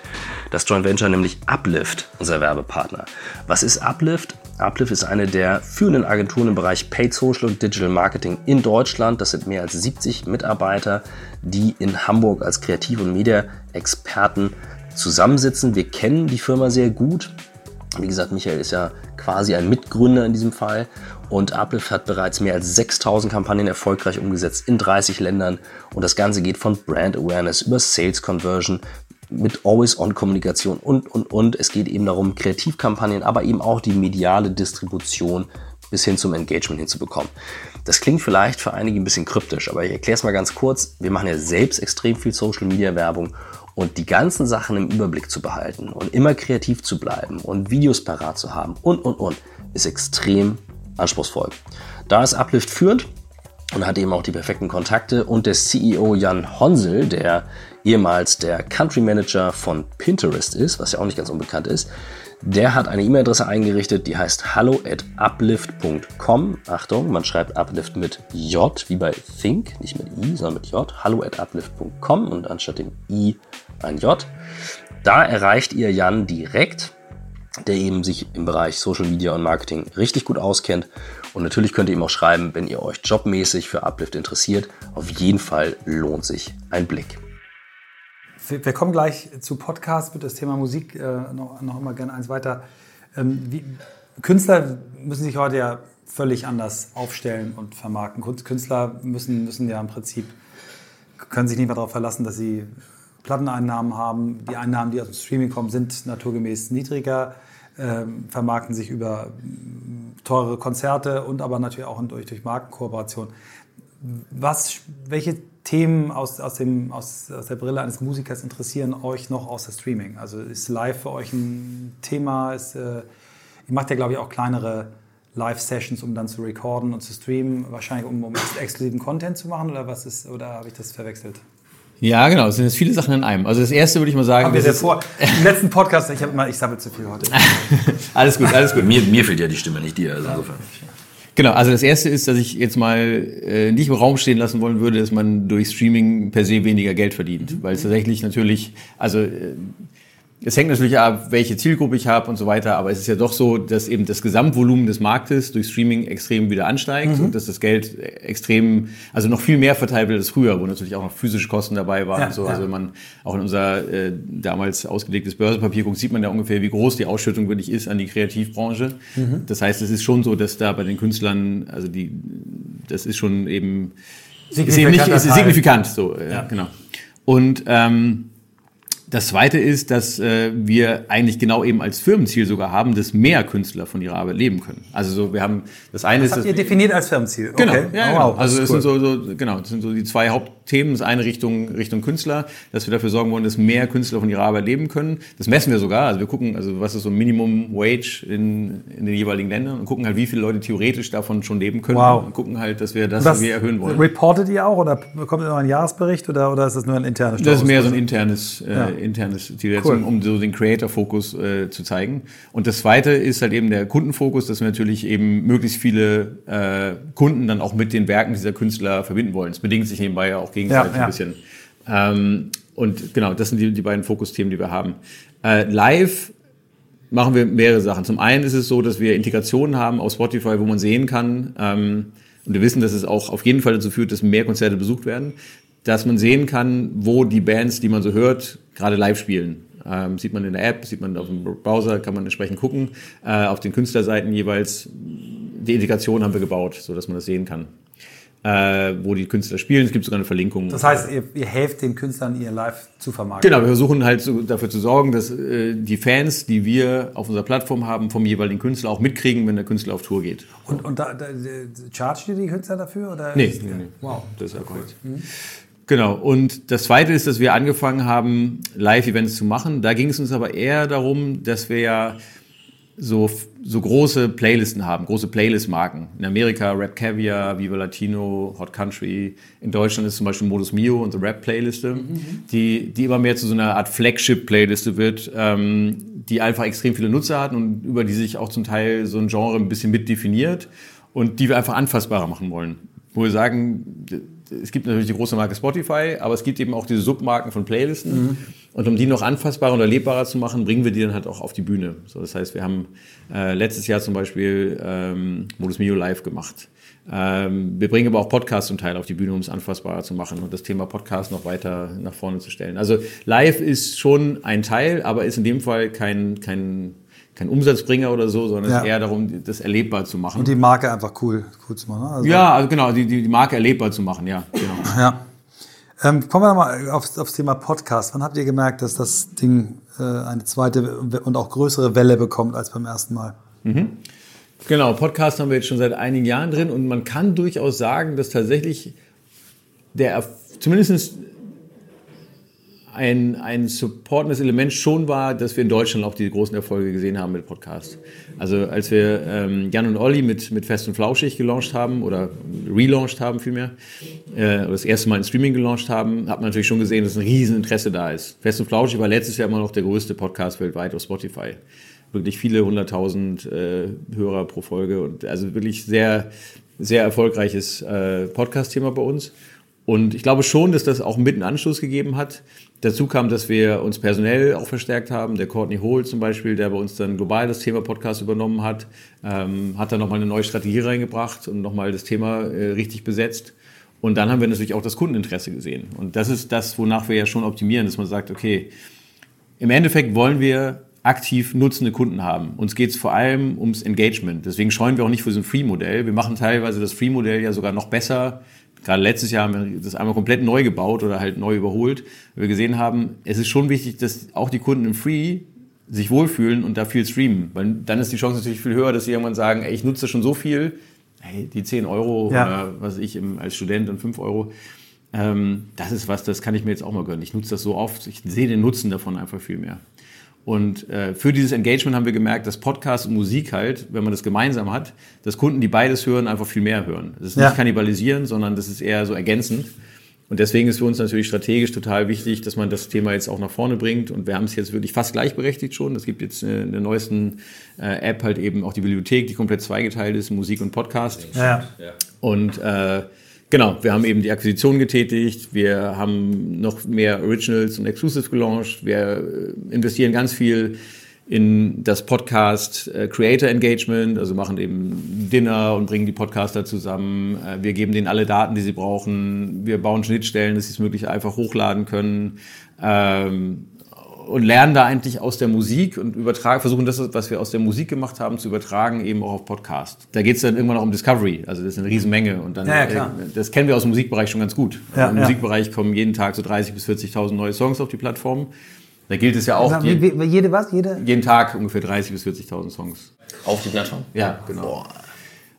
Das Joint Venture nämlich Uplift, unser Werbepartner. Was ist Uplift? Uplift ist eine der führenden Agenturen im Bereich Paid Social und Digital Marketing in Deutschland. Das sind mehr als 70 Mitarbeiter, die in Hamburg als Kreativ- und Media-Experten zusammensitzen. Wir kennen die Firma sehr gut. Wie gesagt, Michael ist ja quasi ein Mitgründer in diesem Fall. Und Uplift hat bereits mehr als 6000 Kampagnen erfolgreich umgesetzt in 30 Ländern. Und das Ganze geht von Brand Awareness über Sales Conversion mit Always-On-Kommunikation und, und, und. Es geht eben darum, Kreativkampagnen, aber eben auch die mediale Distribution bis hin zum Engagement hinzubekommen. Das klingt vielleicht für einige ein bisschen kryptisch, aber ich erkläre es mal ganz kurz. Wir machen ja selbst extrem viel Social-Media-Werbung Und die ganzen Sachen im Überblick zu behalten und immer kreativ zu bleiben und Videos parat zu haben und, und, und, ist extrem anspruchsvoll. Da ist Uplift führend und hat eben auch die perfekten Kontakte und der CEO Jan Honsel, der ehemals der Country Manager von Pinterest ist, was ja auch nicht ganz unbekannt ist, der hat eine E-Mail-Adresse eingerichtet, die heißt hallo at uplift.com. Achtung, man schreibt uplift mit J, wie bei think, nicht mit I, sondern mit J. hallo at uplift.com und anstatt dem I ein J. Da erreicht ihr Jan direkt, der eben sich im Bereich Social Media und Marketing richtig gut auskennt. Und natürlich könnt ihr ihm auch schreiben, wenn ihr euch jobmäßig für Uplift interessiert. Auf jeden Fall lohnt sich ein Blick. Wir kommen gleich zu Podcasts, wird das Thema Musik äh, noch, noch mal gerne eins weiter. Ähm, wie, Künstler müssen sich heute ja völlig anders aufstellen und vermarkten. Künstler müssen, müssen ja im Prinzip, können sich nicht mehr darauf verlassen, dass sie Platteneinnahmen haben. Die Einnahmen, die aus dem Streaming kommen, sind naturgemäß niedriger, äh, vermarkten sich über teure Konzerte und aber natürlich auch durch, durch Markenkooperation. Was, welche Themen aus, aus, dem, aus, aus der Brille eines Musikers interessieren euch noch außer Streaming? Also ist Live für euch ein Thema? Ist, äh, ihr macht ja, glaube ich, auch kleinere Live-Sessions, um dann zu recorden und zu streamen, wahrscheinlich um, um exklusiven Content zu machen oder was ist, oder habe ich das verwechselt? Ja, genau. Es sind jetzt viele Sachen in einem. Also das erste würde ich mal sagen. Haben wir vor. Im letzten Podcast, ich habe immer, ich sammle zu viel heute. alles gut, alles gut. mir, mir fehlt ja die Stimme, nicht dir. Also insofern. Genau, also das erste ist, dass ich jetzt mal äh, nicht im Raum stehen lassen wollen würde, dass man durch Streaming per se weniger Geld verdient. Weil es tatsächlich natürlich, also äh, es hängt natürlich ab, welche Zielgruppe ich habe und so weiter, aber es ist ja doch so, dass eben das Gesamtvolumen des Marktes durch Streaming extrem wieder ansteigt mhm. und dass das Geld extrem, also noch viel mehr verteilt wird als früher, wo natürlich auch noch physische Kosten dabei waren. Ja, und so. Ja. Also wenn man auch in unser äh, damals ausgelegtes Börsenpapier guckt, sieht man ja ungefähr, wie groß die Ausschüttung wirklich ist an die Kreativbranche. Mhm. Das heißt, es ist schon so, dass da bei den Künstlern, also die, das ist schon eben, ist eben nicht, ist signifikant, so, äh, ja. genau. Und ähm, das Zweite ist, dass äh, wir eigentlich genau eben als Firmenziel sogar haben, dass mehr Künstler von ihrer Arbeit leben können. Also so, wir haben das eine das ist, habt ihr definiert als Firmenziel. Genau, okay. ja, oh, wow, also es cool. sind so, so genau, das sind so die zwei Hauptthemen. Das eine Richtung Richtung Künstler, dass wir dafür sorgen wollen, dass mehr Künstler von ihrer Arbeit leben können. Das messen wir sogar. Also wir gucken, also was ist so Minimum Wage in, in den jeweiligen Ländern und gucken halt, wie viele Leute theoretisch davon schon leben können. Wow. Und gucken halt, dass wir das, das wir erhöhen wollen. Reportet ihr auch oder bekommt ihr noch einen Jahresbericht oder oder ist das nur ein internes? Das ist mehr so ein internes äh, ja. Internes Ziel cool. um, um so den Creator-Fokus äh, zu zeigen. Und das Zweite ist halt eben der Kundenfokus, dass wir natürlich eben möglichst viele äh, Kunden dann auch mit den Werken dieser Künstler verbinden wollen. Es bedingt sich nebenbei ja auch gegenseitig ja, ja. ein bisschen. Ähm, und genau, das sind die, die beiden Fokusthemen, die wir haben. Äh, live machen wir mehrere Sachen. Zum einen ist es so, dass wir Integrationen haben auf Spotify, wo man sehen kann, ähm, und wir wissen, dass es auch auf jeden Fall dazu führt, dass mehr Konzerte besucht werden, dass man sehen kann, wo die Bands, die man so hört, gerade live spielen. Ähm, sieht man in der App, sieht man auf dem Browser, kann man entsprechend gucken. Äh, auf den Künstlerseiten jeweils, die Integration haben wir gebaut, so dass man das sehen kann. Äh, wo die Künstler spielen. Es gibt sogar eine Verlinkung. Das heißt, ihr, ihr helft den Künstlern, ihr live zu vermarkten. Genau, wir versuchen halt so dafür zu sorgen, dass äh, die Fans, die wir auf unserer Plattform haben, vom jeweiligen Künstler auch mitkriegen, wenn der Künstler auf Tour geht. Und, und da, da, chargt ihr die Künstler dafür? Oder nee, nee, nee. Wow. Das ist ja korrekt. Mhm. Genau. Und das Zweite ist, dass wir angefangen haben, Live-Events zu machen. Da ging es uns aber eher darum, dass wir ja so, so große Playlisten haben, große Playlist-Marken. In Amerika Rap Caviar, Viva Latino, Hot Country. In Deutschland ist zum Beispiel Modus Mio, unsere Rap-Playliste, mhm. die, die immer mehr zu so einer Art Flagship-Playliste wird, ähm, die einfach extrem viele Nutzer hat und über die sich auch zum Teil so ein Genre ein bisschen mitdefiniert und die wir einfach anfassbarer machen wollen. Wo wir sagen, es gibt natürlich die große Marke Spotify, aber es gibt eben auch diese Submarken von Playlisten. Mhm. Und um die noch anfassbarer und erlebbarer zu machen, bringen wir die dann halt auch auf die Bühne. So, das heißt, wir haben äh, letztes Jahr zum Beispiel ähm, Modus Mio live gemacht. Ähm, wir bringen aber auch Podcasts zum Teil auf die Bühne, um es anfassbarer zu machen und das Thema Podcast noch weiter nach vorne zu stellen. Also live ist schon ein Teil, aber ist in dem Fall kein, kein kein Umsatzbringer oder so, sondern ja. es ist eher darum, das erlebbar zu machen. Und die Marke einfach cool, cool zu machen. Ne? Also ja, also genau, die, die Marke erlebbar zu machen, ja. Genau. Ja. Ähm, kommen wir nochmal aufs, aufs Thema Podcast. Wann habt ihr gemerkt, dass das Ding äh, eine zweite und auch größere Welle bekommt als beim ersten Mal? Mhm. Genau, Podcast haben wir jetzt schon seit einigen Jahren drin und man kann durchaus sagen, dass tatsächlich der, zumindest ein, ein supportendes Element schon war, dass wir in Deutschland auch die großen Erfolge gesehen haben mit Podcast. Also als wir ähm, Jan und Olli mit, mit Fest und Flauschig gelauncht haben oder relaunched haben vielmehr, äh, das erste Mal in Streaming gelauncht haben, hat man natürlich schon gesehen, dass ein Rieseninteresse da ist. Fest und Flauschig war letztes Jahr immer noch der größte Podcast weltweit auf Spotify. Wirklich viele hunderttausend äh, Hörer pro Folge und also wirklich sehr, sehr erfolgreiches äh, Podcast-Thema bei uns. Und ich glaube schon, dass das auch mit einen Anschluss gegeben hat. Dazu kam, dass wir uns personell auch verstärkt haben. Der Courtney Hole zum Beispiel, der bei uns dann global das Thema Podcast übernommen hat, ähm, hat dann nochmal eine neue Strategie reingebracht und nochmal das Thema äh, richtig besetzt. Und dann haben wir natürlich auch das Kundeninteresse gesehen. Und das ist das, wonach wir ja schon optimieren, dass man sagt, okay, im Endeffekt wollen wir aktiv nutzende Kunden haben. Uns geht es vor allem ums Engagement. Deswegen scheuen wir auch nicht für so ein Free-Modell. Wir machen teilweise das Free-Modell ja sogar noch besser Gerade letztes Jahr haben wir das einmal komplett neu gebaut oder halt neu überholt, weil wir gesehen haben, es ist schon wichtig, dass auch die Kunden im Free sich wohlfühlen und da viel streamen. Weil dann ist die Chance natürlich viel höher, dass sie irgendwann sagen, ey, ich nutze schon so viel, hey, die 10 Euro ja. oder was ich im, als Student und 5 Euro, ähm, das ist was, das kann ich mir jetzt auch mal gönnen. Ich nutze das so oft, ich sehe den Nutzen davon einfach viel mehr. Und äh, für dieses Engagement haben wir gemerkt, dass Podcast und Musik halt, wenn man das gemeinsam hat, dass Kunden, die beides hören, einfach viel mehr hören. Das ist ja. nicht kannibalisieren, sondern das ist eher so ergänzend. Und deswegen ist für uns natürlich strategisch total wichtig, dass man das Thema jetzt auch nach vorne bringt. Und wir haben es jetzt wirklich fast gleichberechtigt schon. Es gibt jetzt in der neuesten äh, App halt eben auch die Bibliothek, die komplett zweigeteilt ist, Musik und Podcast. Ja. Und äh, Genau, wir haben eben die Akquisition getätigt, wir haben noch mehr Originals und Exclusives gelauncht, wir äh, investieren ganz viel in das Podcast äh, Creator Engagement, also machen eben Dinner und bringen die Podcaster zusammen. Äh, wir geben denen alle Daten, die sie brauchen. Wir bauen Schnittstellen, dass sie es möglich einfach hochladen können. Ähm, und lernen da eigentlich aus der Musik und übertragen, versuchen das, was wir aus der Musik gemacht haben, zu übertragen eben auch auf Podcast. Da geht es dann irgendwann auch um Discovery, also das ist eine Riesenmenge und dann, ja, ja, äh, das kennen wir aus dem Musikbereich schon ganz gut. Ja, Im Musikbereich kommen jeden Tag so 30.000 bis 40.000 neue Songs auf die Plattform. Da gilt es ja auch. Also, jede was? Jede? Jeden Tag ungefähr 30.000 bis 40.000 Songs. Auf die Plattform? Ja, genau. Boah.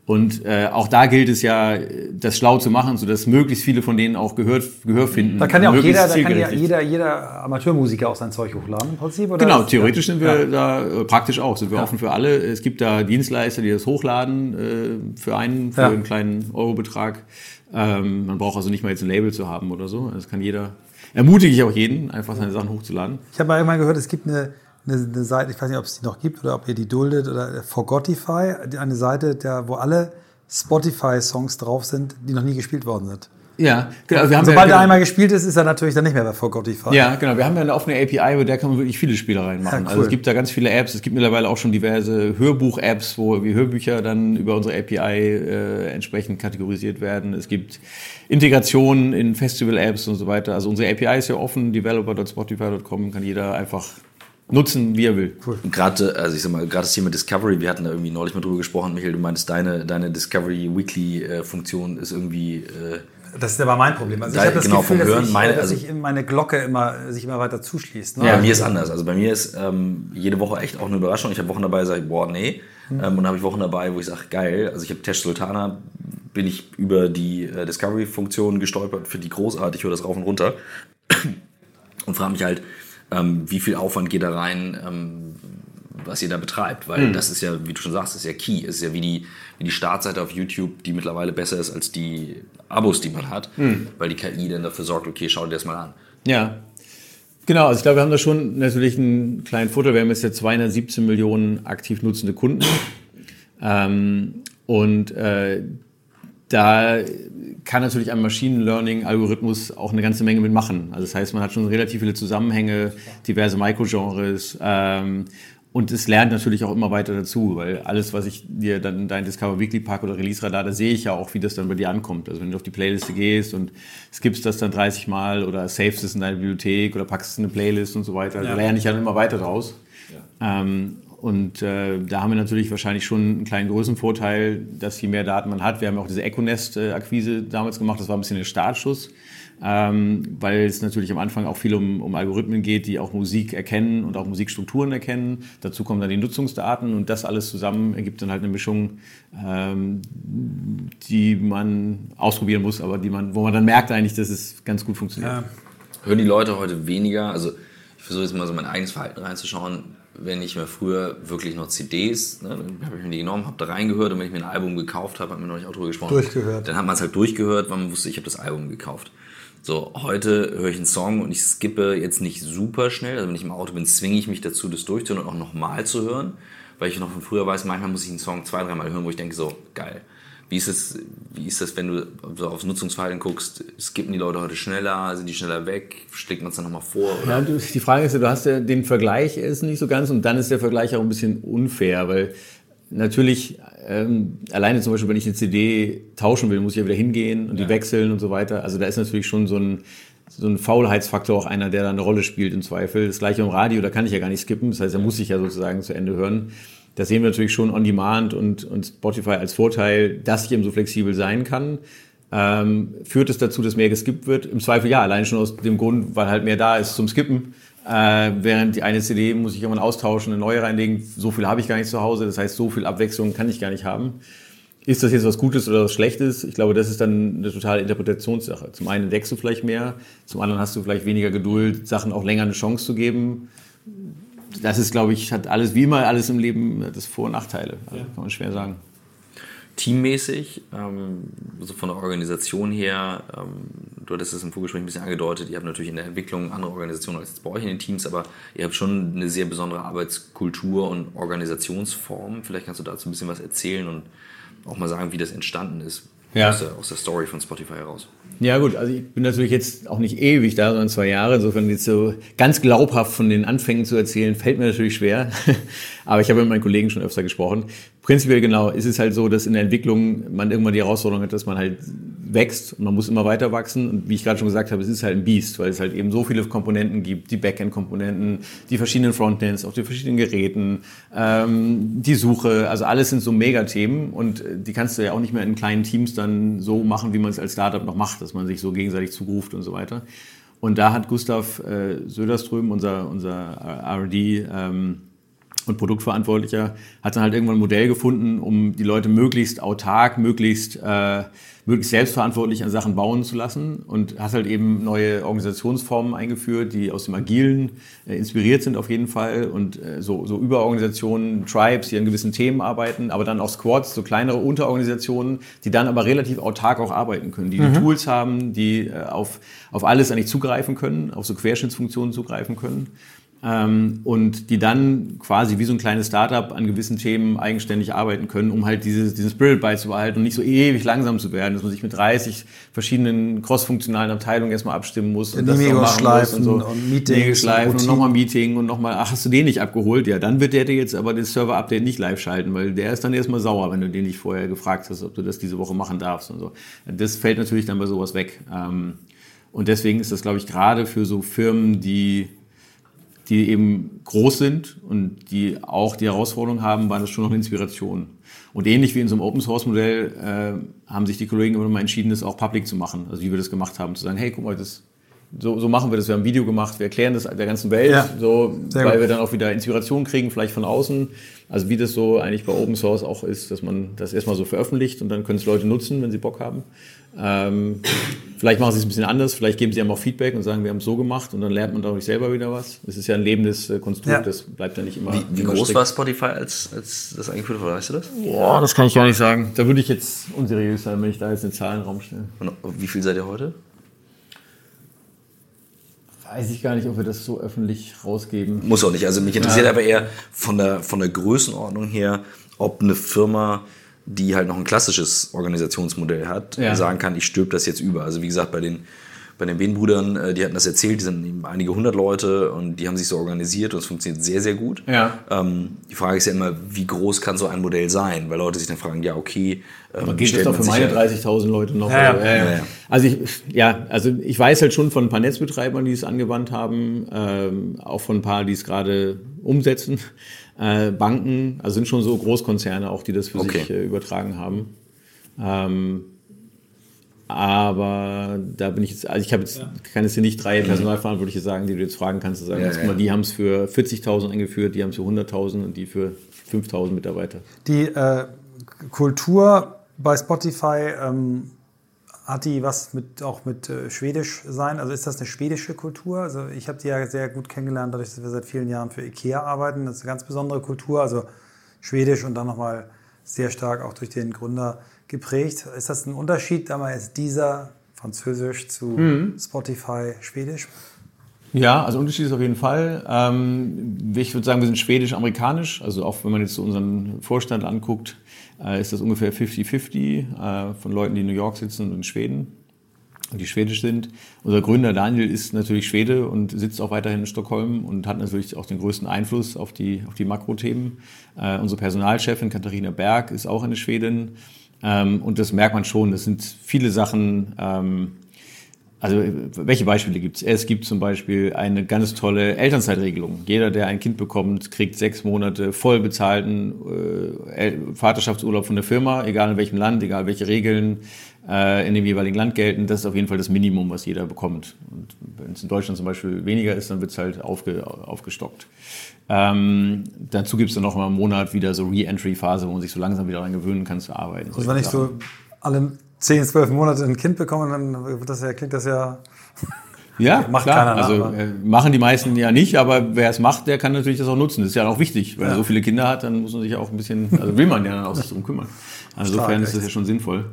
Und äh, auch da gilt es ja, das schlau zu machen, sodass möglichst viele von denen auch Gehör, Gehör finden. Da kann ja auch jeder, da kann ja jeder, jeder Amateurmusiker auch sein Zeug hochladen im Prinzip. Oder genau, theoretisch sind wir ja. da äh, praktisch auch, sind wir ja. offen für alle. Es gibt da Dienstleister, die das hochladen äh, für einen, für ja. einen kleinen Eurobetrag. Ähm, man braucht also nicht mal jetzt ein Label zu haben oder so. Das kann jeder. Ermutige ich auch jeden, einfach seine Sachen hochzuladen. Ich habe mal irgendwann gehört, es gibt eine eine, eine Seite, ich weiß nicht, ob es die noch gibt oder ob ihr die duldet, oder Forgotify, eine Seite, der, wo alle Spotify-Songs drauf sind, die noch nie gespielt worden sind. Ja, genau. Wir haben Sobald ja, genau, er einmal gespielt ist, ist er natürlich dann nicht mehr bei Forgotify. Ja, genau. Wir haben ja eine offene API, bei der kann man wirklich viele Spielereien machen. Ja, cool. Also es gibt da ganz viele Apps. Es gibt mittlerweile auch schon diverse Hörbuch-Apps, wo wir Hörbücher dann über unsere API äh, entsprechend kategorisiert werden. Es gibt Integrationen in Festival-Apps und so weiter. Also unsere API ist ja offen. Developer.spotify.com kann jeder einfach nutzen, wie er will. Cool. Gerade, also ich sag mal, gerade das Thema Discovery, wir hatten da irgendwie neulich mal drüber gesprochen, Michael, du meinst, deine, deine Discovery Weekly äh, Funktion ist irgendwie. Äh, das ist aber mein Problem. Also ich habe das genau, Gefühl, dass, Hören, ich, meine, dass also, ich meine Glocke immer, sich immer weiter zuschließt. Ne? Ja, bei mir ist anders. Also bei mir ist ähm, jede Woche echt auch eine Überraschung. Ich habe Wochen dabei, sage ich, boah, nee. Mhm. Ähm, und dann habe ich Wochen dabei, wo ich sage, geil. Also ich habe Tesh Sultana, bin ich über die äh, Discovery-Funktion gestolpert, finde die großartig, ich höre das rauf und runter. und frage mich halt, ähm, wie viel Aufwand geht da rein, ähm, was ihr da betreibt. Weil mhm. das ist ja, wie du schon sagst, ist ja key. Es ist ja wie die, wie die Startseite auf YouTube, die mittlerweile besser ist als die Abos, die man hat, mhm. weil die KI dann dafür sorgt, okay, schau dir das mal an. Ja. Genau, also ich glaube, wir haben da schon natürlich einen kleinen Vorteil. Wir haben jetzt ja 217 Millionen aktiv nutzende Kunden. ähm, und äh, da kann natürlich ein Machine Learning Algorithmus auch eine ganze Menge mitmachen. Also das heißt, man hat schon relativ viele Zusammenhänge, diverse Mikrogenres ähm, und es lernt natürlich auch immer weiter dazu, weil alles, was ich dir dann in dein Discover Weekly Pack oder Release Radar, da sehe ich ja auch, wie das dann bei dir ankommt. Also wenn du auf die Playliste gehst und skippst das dann 30 Mal oder savest es in deine Bibliothek oder packst es in eine Playlist und so weiter, ja. da lerne ich dann immer weiter draus. Ja. Ähm, und äh, da haben wir natürlich wahrscheinlich schon einen kleinen Größenvorteil, dass je mehr Daten man hat. Wir haben auch diese Econest-Akquise damals gemacht, das war ein bisschen der Startschuss, ähm, weil es natürlich am Anfang auch viel um, um Algorithmen geht, die auch Musik erkennen und auch Musikstrukturen erkennen. Dazu kommen dann die Nutzungsdaten und das alles zusammen ergibt dann halt eine Mischung, ähm, die man ausprobieren muss, aber die man, wo man dann merkt eigentlich, dass es ganz gut funktioniert. Ja. Hören die Leute heute weniger? Also ich versuche jetzt mal so mein eigenes Verhalten reinzuschauen. Wenn ich mir früher wirklich noch CDs, ne, dann habe ich mir die genommen, habe da reingehört und wenn ich mir ein Album gekauft habe, hat mir noch nicht auch drüber gesprochen. Durchgehört. Dann hat man es halt durchgehört, weil man wusste, ich habe das Album gekauft. So, heute höre ich einen Song und ich skippe jetzt nicht super schnell. Also wenn ich im Auto bin, zwinge ich mich dazu, das durchzuhören und auch nochmal zu hören. Weil ich noch von früher weiß, manchmal muss ich einen Song zwei, dreimal hören, wo ich denke, so, geil. Wie ist es, wie ist das, wenn du so aufs Nutzungsverhalten guckst? Skippen die Leute heute schneller? Sind die schneller weg? Schlägt man es dann nochmal vor? Ja, du, die Frage ist ja, du hast ja den Vergleich ist nicht so ganz und dann ist der Vergleich auch ein bisschen unfair, weil natürlich ähm, alleine zum Beispiel, wenn ich eine CD tauschen will, muss ich ja wieder hingehen und ja. die wechseln und so weiter. Also da ist natürlich schon so ein so ein Faulheitsfaktor auch einer, der da eine Rolle spielt im Zweifel. Das gleiche im Radio, da kann ich ja gar nicht skippen. Das heißt, da muss ich ja sozusagen zu Ende hören. Das sehen wir natürlich schon on demand und, und Spotify als Vorteil, dass ich eben so flexibel sein kann. Ähm, führt es dazu, dass mehr geskippt wird? Im Zweifel ja, allein schon aus dem Grund, weil halt mehr da ist zum Skippen. Äh, während die eine CD muss ich irgendwann austauschen, eine neue reinlegen. So viel habe ich gar nicht zu Hause. Das heißt, so viel Abwechslung kann ich gar nicht haben. Ist das jetzt was Gutes oder was Schlechtes? Ich glaube, das ist dann eine totale Interpretationssache. Zum einen entdeckst du vielleicht mehr, zum anderen hast du vielleicht weniger Geduld, Sachen auch länger eine Chance zu geben das ist, glaube ich, hat alles, wie immer alles im Leben, das Vor- und Nachteile. Also, ja. Kann man schwer sagen. Teammäßig, ähm, so von der Organisation her, ähm, du hattest es im Vorgespräch ein bisschen angedeutet, ihr habt natürlich in der Entwicklung andere Organisationen als jetzt bei euch in den Teams, aber ihr habt schon eine sehr besondere Arbeitskultur und Organisationsform. Vielleicht kannst du dazu ein bisschen was erzählen und auch mal sagen, wie das entstanden ist ja. aus, der, aus der Story von Spotify heraus. Ja gut, also ich bin natürlich jetzt auch nicht ewig da, sondern zwei Jahre. Insofern jetzt so ganz glaubhaft von den Anfängen zu erzählen, fällt mir natürlich schwer. Aber ich habe mit meinen Kollegen schon öfter gesprochen. Prinzipiell genau ist es halt so, dass in der Entwicklung man irgendwann die Herausforderung hat, dass man halt wächst und man muss immer weiter wachsen. Und wie ich gerade schon gesagt habe, es ist halt ein Biest, weil es halt eben so viele Komponenten gibt, die Backend-Komponenten, die verschiedenen Frontends auf den verschiedenen Geräten, ähm, die Suche, also alles sind so Megathemen und die kannst du ja auch nicht mehr in kleinen Teams dann so machen, wie man es als Startup noch macht, dass man sich so gegenseitig zuruft und so weiter. Und da hat Gustav äh, Söderström, unser, unser R&D, ähm, und Produktverantwortlicher hat dann halt irgendwann ein Modell gefunden, um die Leute möglichst autark, möglichst, äh, möglichst selbstverantwortlich an Sachen bauen zu lassen. Und hat halt eben neue Organisationsformen eingeführt, die aus dem Agilen äh, inspiriert sind auf jeden Fall. Und äh, so, so Überorganisationen, Tribes, die an gewissen Themen arbeiten, aber dann auch Squads, so kleinere Unterorganisationen, die dann aber relativ autark auch arbeiten können, die, mhm. die Tools haben, die äh, auf, auf alles eigentlich zugreifen können, auf so Querschnittsfunktionen zugreifen können und die dann quasi wie so ein kleines Startup an gewissen Themen eigenständig arbeiten können, um halt dieses, diesen Spirit beizubehalten und nicht so ewig langsam zu werden, dass man sich mit 30 verschiedenen crossfunktionalen Abteilungen erstmal abstimmen muss und das noch machen muss und so. Und Meetings schleifen und nochmal Meeting und nochmal, ach, hast du den nicht abgeholt? Ja, dann wird der dir jetzt aber das Server-Update nicht live schalten, weil der ist dann erstmal sauer, wenn du den nicht vorher gefragt hast, ob du das diese Woche machen darfst und so. Das fällt natürlich dann bei sowas weg. Ähm, und deswegen ist das, glaube ich, gerade für so Firmen, die die eben groß sind und die auch die Herausforderung haben, war das schon noch eine Inspiration. Und ähnlich wie in so einem Open Source Modell äh, haben sich die Kollegen immer mal entschieden, das auch public zu machen. Also wie wir das gemacht haben, zu sagen, hey, guck mal, das, so, so machen wir das. Wir haben ein Video gemacht, wir erklären das der ganzen Welt, ja, so, weil gut. wir dann auch wieder Inspiration kriegen, vielleicht von außen. Also wie das so eigentlich bei Open Source auch ist, dass man das erstmal so veröffentlicht und dann können es Leute nutzen, wenn sie Bock haben. Ähm, vielleicht machen sie es ein bisschen anders, vielleicht geben sie einem auch Feedback und sagen, wir haben es so gemacht und dann lernt man dadurch selber wieder was. Es ist ja ein lebendes äh, Konstrukt, ja. das bleibt ja nicht immer. Wie, wie groß war Spotify, als, als das eingeführt wurde, weißt du das? Boah, das kann ich gar nicht sagen. Da würde ich jetzt unseriös sein, wenn ich da jetzt eine Zahl in den Raum stelle. Und wie viel seid ihr heute? Weiß ich gar nicht, ob wir das so öffentlich rausgeben. Muss auch nicht. Also mich interessiert ja. aber eher von der, von der Größenordnung her, ob eine Firma die halt noch ein klassisches Organisationsmodell hat, ja. sagen kann, ich stülpe das jetzt über. Also wie gesagt, bei den, bei den Behnbrüdern, äh, die hatten das erzählt, die sind eben einige hundert Leute und die haben sich so organisiert und es funktioniert sehr, sehr gut. Ja. Ähm, die Frage ist ja immer, wie groß kann so ein Modell sein? Weil Leute sich dann fragen, ja, okay. Ähm, Aber geht das doch für meine 30.000 Leute noch? Ja, ja. Ja, also ich, ja, also ich weiß halt schon von ein paar Netzbetreibern, die es angewandt haben, ähm, auch von ein paar, die es gerade umsetzen. Äh, Banken, also sind schon so Großkonzerne auch, die das für okay. sich äh, übertragen haben. Ähm, aber da bin ich jetzt, also ich habe jetzt, ja. kann jetzt hier nicht drei Personalverantwortliche sagen, die du jetzt fragen kannst, zu sagen, ja, ja. Mal, die haben es für 40.000 eingeführt, die haben es für 100.000 und die für 5.000 Mitarbeiter. Die äh, Kultur bei Spotify, ähm, hat die was mit, auch mit äh, Schwedisch sein? Also ist das eine schwedische Kultur? Also ich habe die ja sehr gut kennengelernt, dadurch, dass wir seit vielen Jahren für IKEA arbeiten. Das ist eine ganz besondere Kultur, also Schwedisch und dann nochmal sehr stark auch durch den Gründer geprägt. Ist das ein Unterschied? Damals ist dieser Französisch zu mhm. Spotify Schwedisch? Ja, also Unterschied ist auf jeden Fall. Ähm, ich würde sagen, wir sind schwedisch-amerikanisch. Also auch wenn man jetzt so unseren Vorstand anguckt, ist das ungefähr 50-50 äh, von Leuten, die in New York sitzen und in Schweden und die schwedisch sind. Unser Gründer Daniel ist natürlich Schwede und sitzt auch weiterhin in Stockholm und hat natürlich auch den größten Einfluss auf die, auf die Makrothemen. Äh, unsere Personalchefin Katharina Berg ist auch eine Schwedin. Ähm, und das merkt man schon. Das sind viele Sachen, ähm, also welche Beispiele gibt es? Es gibt zum Beispiel eine ganz tolle Elternzeitregelung. Jeder, der ein Kind bekommt, kriegt sechs Monate voll bezahlten äh, Vaterschaftsurlaub von der Firma, egal in welchem Land, egal welche Regeln äh, in dem jeweiligen Land gelten. Das ist auf jeden Fall das Minimum, was jeder bekommt. Und wenn es in Deutschland zum Beispiel weniger ist, dann wird es halt aufge, aufgestockt. Ähm, dazu gibt es dann noch mal einen Monat wieder so Re-Entry-Phase, wo man sich so langsam wieder daran gewöhnen kann zu arbeiten. Also wenn ich so alle 10, 12 Monate ein Kind bekommen, dann wird das ja, klingt das ja. Ja, macht klar. keiner. Also äh, machen die meisten ja nicht, aber wer es macht, der kann natürlich das auch nutzen. Das ist ja auch wichtig. Wenn ja. er so viele Kinder hat, dann muss man sich auch ein bisschen, also will man ja dann auch sich darum kümmern. Also insofern ist das ja schon sinnvoll.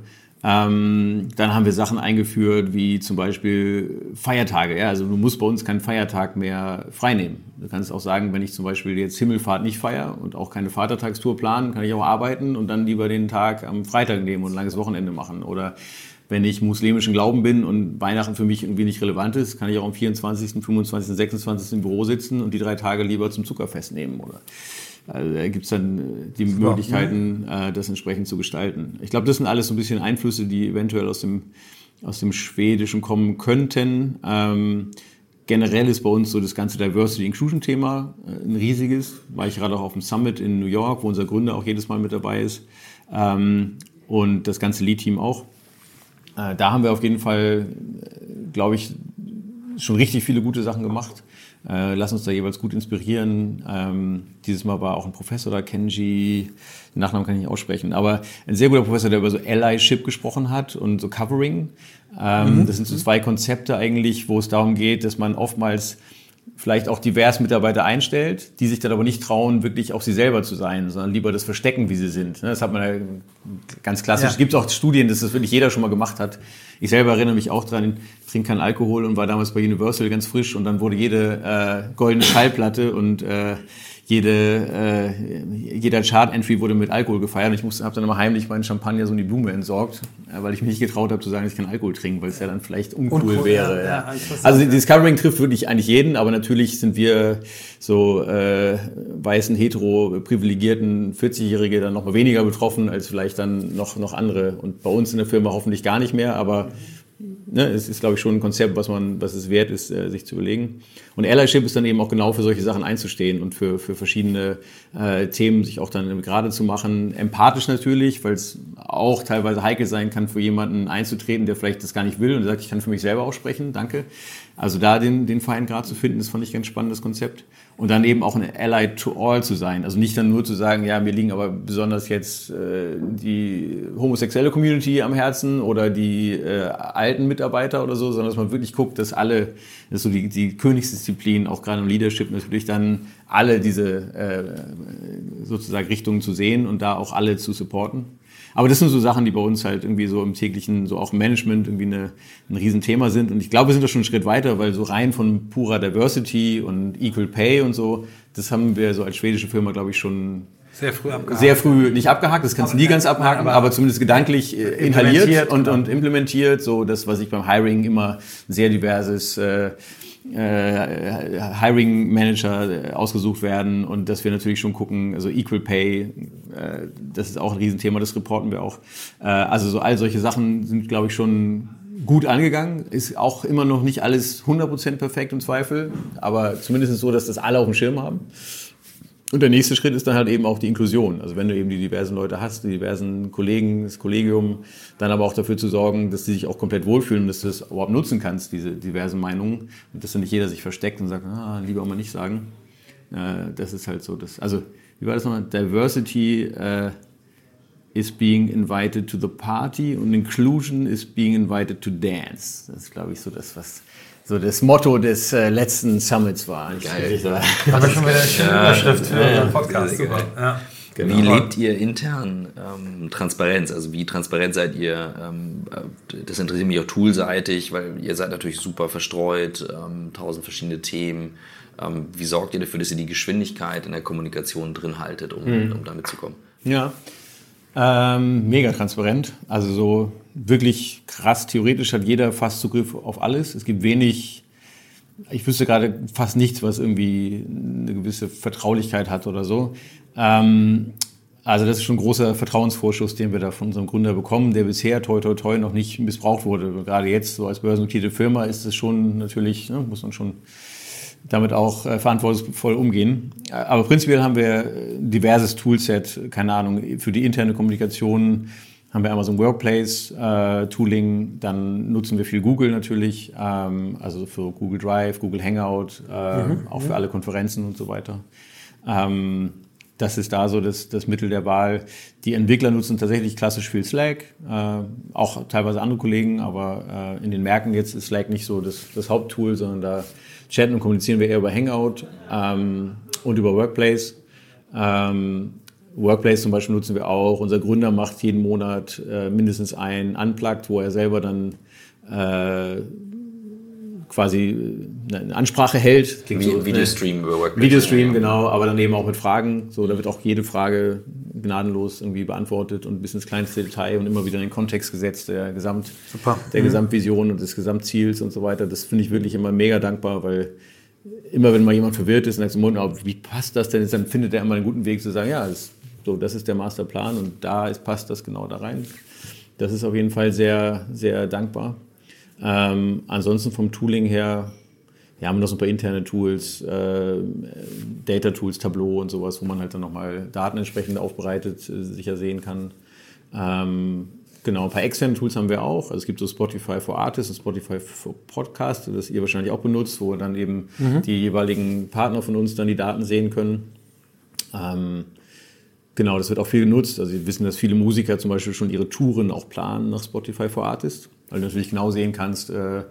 Ähm, dann haben wir Sachen eingeführt, wie zum Beispiel Feiertage. Ja, also du musst bei uns keinen Feiertag mehr freinehmen. Du kannst auch sagen, wenn ich zum Beispiel jetzt Himmelfahrt nicht feiere und auch keine Vatertagstour planen, kann ich auch arbeiten und dann lieber den Tag am Freitag nehmen und ein langes Wochenende machen. Oder wenn ich muslimischen Glauben bin und Weihnachten für mich irgendwie nicht relevant ist, kann ich auch am 24., 25., 26. im Büro sitzen und die drei Tage lieber zum Zuckerfest nehmen. Oder also da gibt es dann äh, die Super. Möglichkeiten, äh, das entsprechend zu gestalten. Ich glaube, das sind alles so ein bisschen Einflüsse, die eventuell aus dem, aus dem Schwedischen kommen könnten. Ähm, generell ist bei uns so das ganze Diversity Inclusion Thema äh, ein riesiges. War ich gerade auch auf dem Summit in New York, wo unser Gründer auch jedes Mal mit dabei ist. Ähm, und das ganze Lead-Team auch. Äh, da haben wir auf jeden Fall, äh, glaube ich, schon richtig viele gute Sachen gemacht. Äh, lass uns da jeweils gut inspirieren. Ähm, dieses Mal war auch ein Professor da, Kenji, den Nachnamen kann ich nicht aussprechen, aber ein sehr guter Professor, der über so Allyship gesprochen hat und so Covering. Ähm, mhm. Das sind so zwei Konzepte eigentlich, wo es darum geht, dass man oftmals vielleicht auch divers Mitarbeiter einstellt, die sich dann aber nicht trauen, wirklich auch sie selber zu sein, sondern lieber das verstecken, wie sie sind. Ne, das hat man ja ganz klassisch. Es gibt auch Studien, dass das wirklich jeder schon mal gemacht hat. Ich selber erinnere mich auch dran, ich trinke keinen Alkohol und war damals bei Universal ganz frisch und dann wurde jede äh, goldene Schallplatte und äh, jede, äh, jeder Chart-Entry wurde mit Alkohol gefeiert. Und ich habe dann immer heimlich meinen Champagner so in die Blume entsorgt, äh, weil ich mich nicht getraut habe zu sagen, dass ich keinen Alkohol trinke, weil es ja dann vielleicht uncool, uncool wäre. Ja, ja. Also Discovering trifft wirklich eigentlich jeden, aber natürlich sind wir so äh, weißen, hetero, privilegierten 40-Jährige dann noch mal weniger betroffen als vielleicht dann noch, noch andere. Und bei uns in der Firma hoffentlich gar nicht mehr, aber ne, es ist, glaube ich, schon ein Konzept, was man, was es wert ist, äh, sich zu überlegen. Und Allyship ist dann eben auch genau für solche Sachen einzustehen und für, für verschiedene äh, Themen sich auch dann gerade zu machen. Empathisch natürlich, weil es auch teilweise heikel sein kann, für jemanden einzutreten, der vielleicht das gar nicht will und sagt, ich kann für mich selber auch sprechen, danke. Also da den, den feinen Grad zu finden, das fand ich ein ganz spannendes Konzept. Und dann eben auch ein Ally to all zu sein. Also nicht dann nur zu sagen, ja, mir liegen aber besonders jetzt äh, die homosexuelle Community am Herzen oder die äh, alten Mitarbeiter oder so, sondern dass man wirklich guckt, dass alle, das ist so die, die Königsdisziplin, auch gerade im Leadership natürlich dann alle diese äh, sozusagen Richtungen zu sehen und da auch alle zu supporten. Aber das sind so Sachen, die bei uns halt irgendwie so im täglichen, so auch im Management irgendwie eine, ein Riesenthema sind. Und ich glaube, wir sind da schon einen Schritt weiter, weil so rein von purer Diversity und Equal Pay und so, das haben wir so als schwedische Firma, glaube ich, schon sehr früh abgehakt. Sehr früh nicht abgehakt, das kannst du nie ganz abhaken, aber, aber, zumindest gedanklich äh, inhaliert und, und implementiert. So das, was ich beim Hiring immer sehr diverses äh, äh, Hiring Manager ausgesucht werden und dass wir natürlich schon gucken, also Equal Pay, äh, das ist auch ein Riesenthema, das reporten wir auch. Äh, also so all solche Sachen sind, glaube ich, schon gut angegangen. Ist auch immer noch nicht alles 100% perfekt im Zweifel, aber zumindest so, dass das alle auf dem Schirm haben. Und der nächste Schritt ist dann halt eben auch die Inklusion. Also wenn du eben die diversen Leute hast, die diversen Kollegen, das Kollegium, dann aber auch dafür zu sorgen, dass die sich auch komplett wohlfühlen, dass du das überhaupt nutzen kannst, diese diversen Meinungen. Und dass dann nicht jeder sich versteckt und sagt, ah, lieber mal nicht sagen. Äh, das ist halt so. Das, also, wie war das nochmal? Diversity, äh, is being invited to the party und Inclusion is being invited to dance. Das ist, glaube ich, so das, was so das Motto des äh, letzten Summits war. Geil. Haben wir schon wieder eine schöne Überschrift für ja, unseren Podcast. Super. Ja. Genau. Wie lebt ihr intern ähm, Transparenz? Also wie transparent seid ihr? Ähm, das interessiert mich auch toolseitig, weil ihr seid natürlich super verstreut, ähm, tausend verschiedene Themen. Ähm, wie sorgt ihr dafür, dass ihr die Geschwindigkeit in der Kommunikation drin haltet, um, mhm. um damit zu kommen? Ja, ähm, mega transparent. Also so wirklich krass. Theoretisch hat jeder fast Zugriff auf alles. Es gibt wenig, ich wüsste gerade fast nichts, was irgendwie eine gewisse Vertraulichkeit hat oder so. Ähm, also das ist schon ein großer Vertrauensvorschuss, den wir da von unserem Gründer bekommen, der bisher toi toi toi noch nicht missbraucht wurde. Gerade jetzt so als börsennotierte Firma ist es schon natürlich, ne, muss man schon damit auch äh, verantwortungsvoll umgehen. Aber prinzipiell haben wir ein diverses Toolset, keine Ahnung, für die interne Kommunikation haben wir Amazon Workplace äh, Tooling, dann nutzen wir viel Google natürlich, ähm, also für Google Drive, Google Hangout, äh, mhm. auch für alle Konferenzen und so weiter. Ähm, das ist da so das, das Mittel der Wahl. Die Entwickler nutzen tatsächlich klassisch viel Slack, äh, auch teilweise andere Kollegen, aber äh, in den Märkten jetzt ist Slack nicht so das, das Haupttool, sondern da chatten und kommunizieren wir eher über Hangout ähm, und über Workplace. Ähm, Workplace zum Beispiel nutzen wir auch. Unser Gründer macht jeden Monat äh, mindestens ein Unplugged, wo er selber dann äh, quasi äh, eine Ansprache hält. Klingt Wie, so, Videostream über Workplace. Videostream, genau, aber dann eben auch mit Fragen. So, da wird auch jede Frage gnadenlos irgendwie beantwortet und bis ins kleinste Detail und immer wieder in den Kontext gesetzt der, Gesamt, Super. der mhm. Gesamtvision und des Gesamtziels und so weiter. Das finde ich wirklich immer mega dankbar, weil immer wenn mal jemand verwirrt ist und sagt, wie passt das denn, dann findet er immer einen guten Weg zu sagen, ja, das, so, das ist der Masterplan und da ist, passt das genau da rein. Das ist auf jeden Fall sehr, sehr dankbar. Ähm, ansonsten vom Tooling her, ja, haben wir noch so ein paar interne Tools, äh, Data Tools, Tableau und sowas, wo man halt dann nochmal Daten entsprechend aufbereitet äh, sicher sehen kann. Ähm, genau, ein paar externe Tools haben wir auch. Also es gibt so Spotify for Artists und Spotify for Podcast, das ihr wahrscheinlich auch benutzt, wo dann eben mhm. die jeweiligen Partner von uns dann die Daten sehen können. Ähm, genau, das wird auch viel genutzt. Also wir wissen, dass viele Musiker zum Beispiel schon ihre Touren auch planen nach Spotify for Artists, weil du natürlich genau sehen kannst, äh,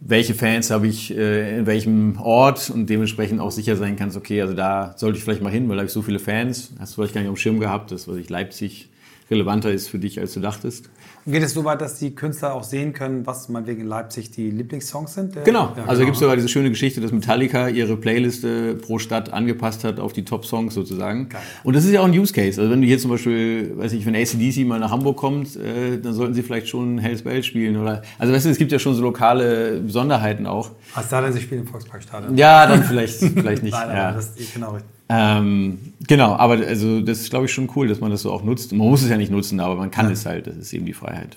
welche Fans habe ich äh, in welchem Ort und dementsprechend auch sicher sein kannst, okay, also da sollte ich vielleicht mal hin, weil da habe ich so viele Fans. Hast du vielleicht gar nicht auf dem Schirm gehabt, dass was ich Leipzig relevanter ist für dich, als du dachtest. Geht es so weit, dass die Künstler auch sehen können, was meinetwegen in Leipzig die Lieblingssongs sind? Genau. Ja, also genau. gibt es sogar diese schöne Geschichte, dass Metallica ihre Playliste pro Stadt angepasst hat auf die Top-Songs sozusagen. Geil. Und das ist ja auch ein Use Case. Also wenn du hier zum Beispiel, weiß ich, wenn ACDC mal nach Hamburg kommt, äh, dann sollten sie vielleicht schon Hells Bell spielen oder. Also weißt du, es gibt ja schon so lokale Besonderheiten auch. Was da denn, sie spielen im Volksparkstadion? Ja, dann vielleicht, vielleicht nicht. Nein, ja. das ist genau richtig. Ähm, genau, aber also das ist, glaube ich, schon cool, dass man das so auch nutzt. Man muss es ja nicht nutzen, aber man kann ja. es halt. Das ist eben die Freiheit.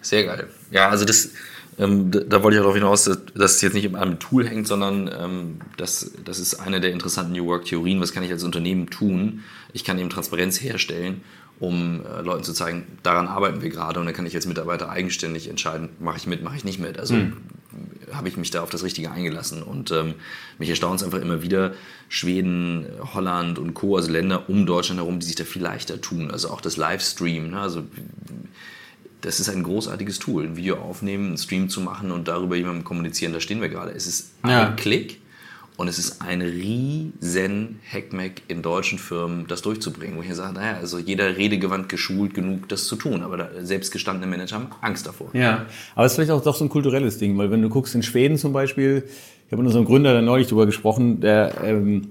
Sehr geil. Ja, also das, ähm, da, da, wollte ich auch darauf hinaus, dass, dass es jetzt nicht an einem Tool hängt, sondern ähm, das, das ist eine der interessanten New Work-Theorien. Was kann ich als Unternehmen tun? Ich kann eben Transparenz herstellen, um äh, Leuten zu zeigen, daran arbeiten wir gerade und dann kann ich als Mitarbeiter eigenständig entscheiden, mache ich mit, mache ich nicht mit. Also mhm. Habe ich mich da auf das Richtige eingelassen und ähm, mich erstaunt es einfach immer wieder, Schweden, Holland und Co., also Länder um Deutschland herum, die sich da viel leichter tun. Also auch das Livestream, ne? also das ist ein großartiges Tool, ein Video aufnehmen, einen Stream zu machen und darüber jemandem kommunizieren. Da stehen wir gerade. Es ist ja. ein Klick und es ist ein riesen Hackmack in deutschen Firmen, das durchzubringen. Wo ich sage, naja, also jeder redegewandt geschult genug, das zu tun. Aber selbstgestandene Manager haben Angst davor. Ja, aber es ist vielleicht auch doch so ein kulturelles Ding, weil wenn du guckst in Schweden zum Beispiel, ich habe mit unserem Gründer da neulich drüber gesprochen, der ähm,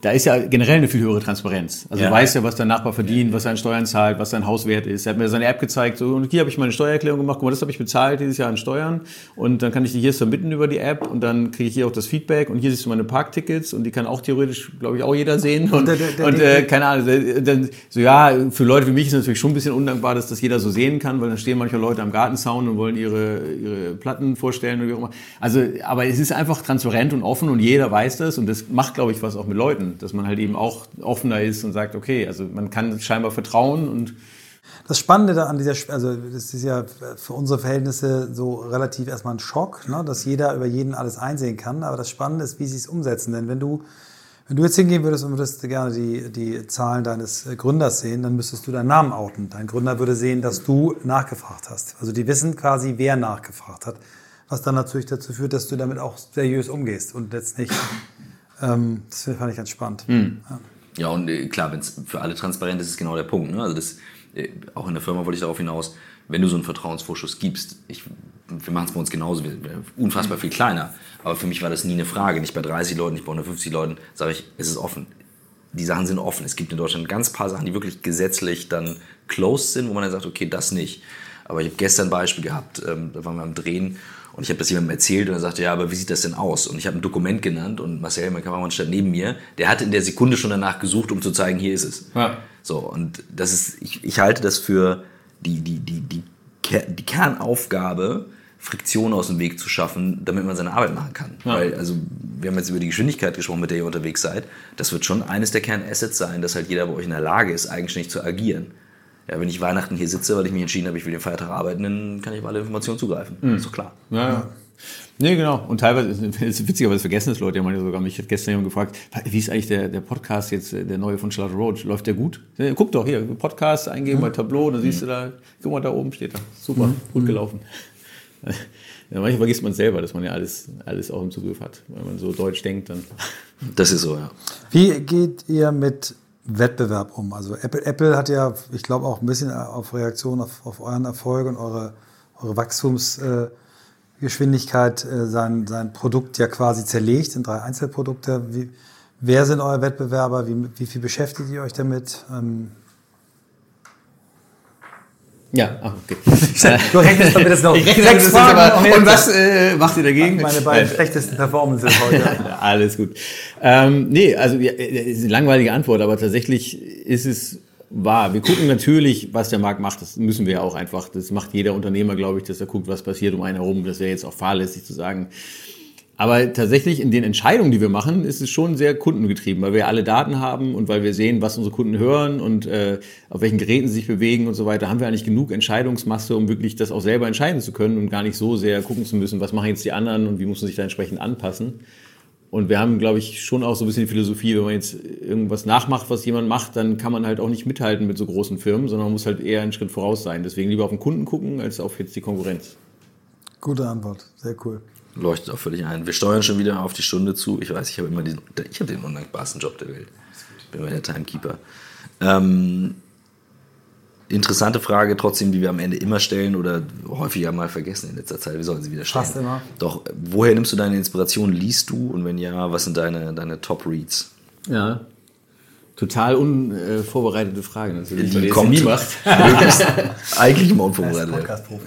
da ist ja generell eine viel höhere Transparenz. Also ja. du weißt ja, was dein Nachbar verdient, was sein Steuern zahlt, was sein Hauswert ist. Er hat mir seine App gezeigt, so, und hier habe ich meine Steuererklärung gemacht, guck mal, das habe ich bezahlt dieses Jahr an Steuern und dann kann ich die hier submitten über die App und dann kriege ich hier auch das Feedback und hier siehst du meine Parktickets und die kann auch theoretisch, glaube ich, auch jeder sehen und, und, und äh, keine Ahnung, dann, so ja, für Leute wie mich ist es natürlich schon ein bisschen undankbar, dass das jeder so sehen kann, weil dann stehen manche Leute am Gartenzaun und wollen ihre, ihre Platten vorstellen oder wie auch immer. Also, aber es ist einfach transparent und offen und jeder weiß das und das macht, glaube ich, was auch mit Leuten dass man halt eben auch offener ist und sagt, okay, also man kann scheinbar vertrauen und das Spannende da an dieser, also das ist ja für unsere Verhältnisse so relativ erstmal ein Schock, ne, dass jeder über jeden alles einsehen kann. Aber das Spannende ist, wie sie es umsetzen. Denn wenn du, Wenn du jetzt hingehen würdest und würdest gerne die, die Zahlen deines Gründers sehen, dann müsstest du deinen Namen outen. Dein Gründer würde sehen, dass du nachgefragt hast. Also die wissen quasi, wer nachgefragt hat. Was dann natürlich dazu führt, dass du damit auch seriös umgehst und jetzt nicht. Ähm, das fand ich ganz spannend. Mhm. Ja. ja. und äh, klar, wenn es für alle transparent ist, ist genau der Punkt. Ne? Also das, äh, auch in der Firma wollte ich darauf hinaus, wenn du so einen Vertrauensvorschuss gibst, ich, wir machen es bei uns genauso, wir, unfassbar viel kleiner. Aber für mich war das nie eine Frage. Nicht bei 30 Leuten, nicht bei 150 Leuten, sage ich, es ist offen. Die Sachen sind offen. Es gibt in Deutschland ganz paar Sachen, die wirklich gesetzlich dann closed sind, wo man dann sagt, okay, das nicht. Aber ich habe gestern ein Beispiel gehabt, ähm, da waren wir am Drehen und ich habe das jemandem erzählt und er sagte, ja, aber wie sieht das denn aus? Und ich habe ein Dokument genannt und Marcel, mein Kameramann, stand neben mir, der hatte in der Sekunde schon danach gesucht, um zu zeigen, hier ist es. Ja. So, und das ist, ich, ich halte das für die, die, die, die, die Kernaufgabe, Friktion aus dem Weg zu schaffen, damit man seine Arbeit machen kann. Ja. Weil, also, wir haben jetzt über die Geschwindigkeit gesprochen, mit der ihr unterwegs seid. Das wird schon eines der Kernassets sein, dass halt jeder bei euch in der Lage ist, eigenständig zu agieren. Ja, wenn ich Weihnachten hier sitze, weil ich mich entschieden habe, ich will den Feiertag arbeiten, dann kann ich auf alle Informationen zugreifen. Mhm. ist doch klar. Ja, ja. Nee, genau. Und teilweise ist es witziger, weil vergessen es Leute. Ja, meine sogar mich hat gestern jemand gefragt, wie ist eigentlich der, der Podcast jetzt, der neue von Charlotte Roach? Läuft der gut? Guck doch hier, Podcast eingeben mhm. bei Tableau, dann siehst mhm. du da, guck mal, da oben steht er. Super, mhm. gut gelaufen. Ja, manchmal vergisst man selber, dass man ja alles, alles auch im Zugriff hat. Wenn man so deutsch denkt, dann. Das ist so, ja. Wie geht ihr mit Wettbewerb um? Also Apple, Apple hat ja, ich glaube, auch ein bisschen auf Reaktion auf, auf euren Erfolg und eure, eure Wachstumsgeschwindigkeit äh, sein, sein Produkt ja quasi zerlegt in drei Einzelprodukte. Wie, wer sind eure Wettbewerber? Wie, wie viel beschäftigt ihr euch damit? Ähm, ja, ach, okay. du rechnest damit das noch. Ich rechne sechs Fragen aber, und was äh, macht ihr dagegen? Meine beiden schlechtesten Performances heute. Alles gut. Ähm, nee, also ja, ist eine langweilige Antwort, aber tatsächlich ist es wahr. Wir gucken natürlich, was der Markt macht. Das müssen wir ja auch einfach. Das macht jeder Unternehmer, glaube ich, dass er guckt, was passiert um einen herum. Das wäre jetzt auch fahrlässig zu sagen. Aber tatsächlich in den Entscheidungen, die wir machen, ist es schon sehr kundengetrieben, weil wir alle Daten haben und weil wir sehen, was unsere Kunden hören und äh, auf welchen Geräten sie sich bewegen und so weiter, haben wir eigentlich genug Entscheidungsmasse, um wirklich das auch selber entscheiden zu können und gar nicht so sehr gucken zu müssen, was machen jetzt die anderen und wie muss man sich da entsprechend anpassen. Und wir haben, glaube ich, schon auch so ein bisschen die Philosophie, wenn man jetzt irgendwas nachmacht, was jemand macht, dann kann man halt auch nicht mithalten mit so großen Firmen, sondern man muss halt eher einen Schritt voraus sein. Deswegen lieber auf den Kunden gucken, als auf jetzt die Konkurrenz. Gute Antwort, sehr cool leuchtet auch völlig ein. Wir steuern schon wieder auf die Stunde zu. Ich weiß, ich habe immer diesen, ich habe den undankbarsten Job der Welt. Bin immer der Timekeeper. Ähm, interessante Frage trotzdem, die wir am Ende immer stellen oder häufiger mal vergessen in letzter Zeit. Wir sollen sie wieder stellen. Fast immer. Doch, woher nimmst du deine Inspiration? Liest du? Und wenn ja, was sind deine, deine Top-Reads? Ja, total unvorbereitete Frage natürlich, die kommt nie macht. eigentlich immer unvorbereitet.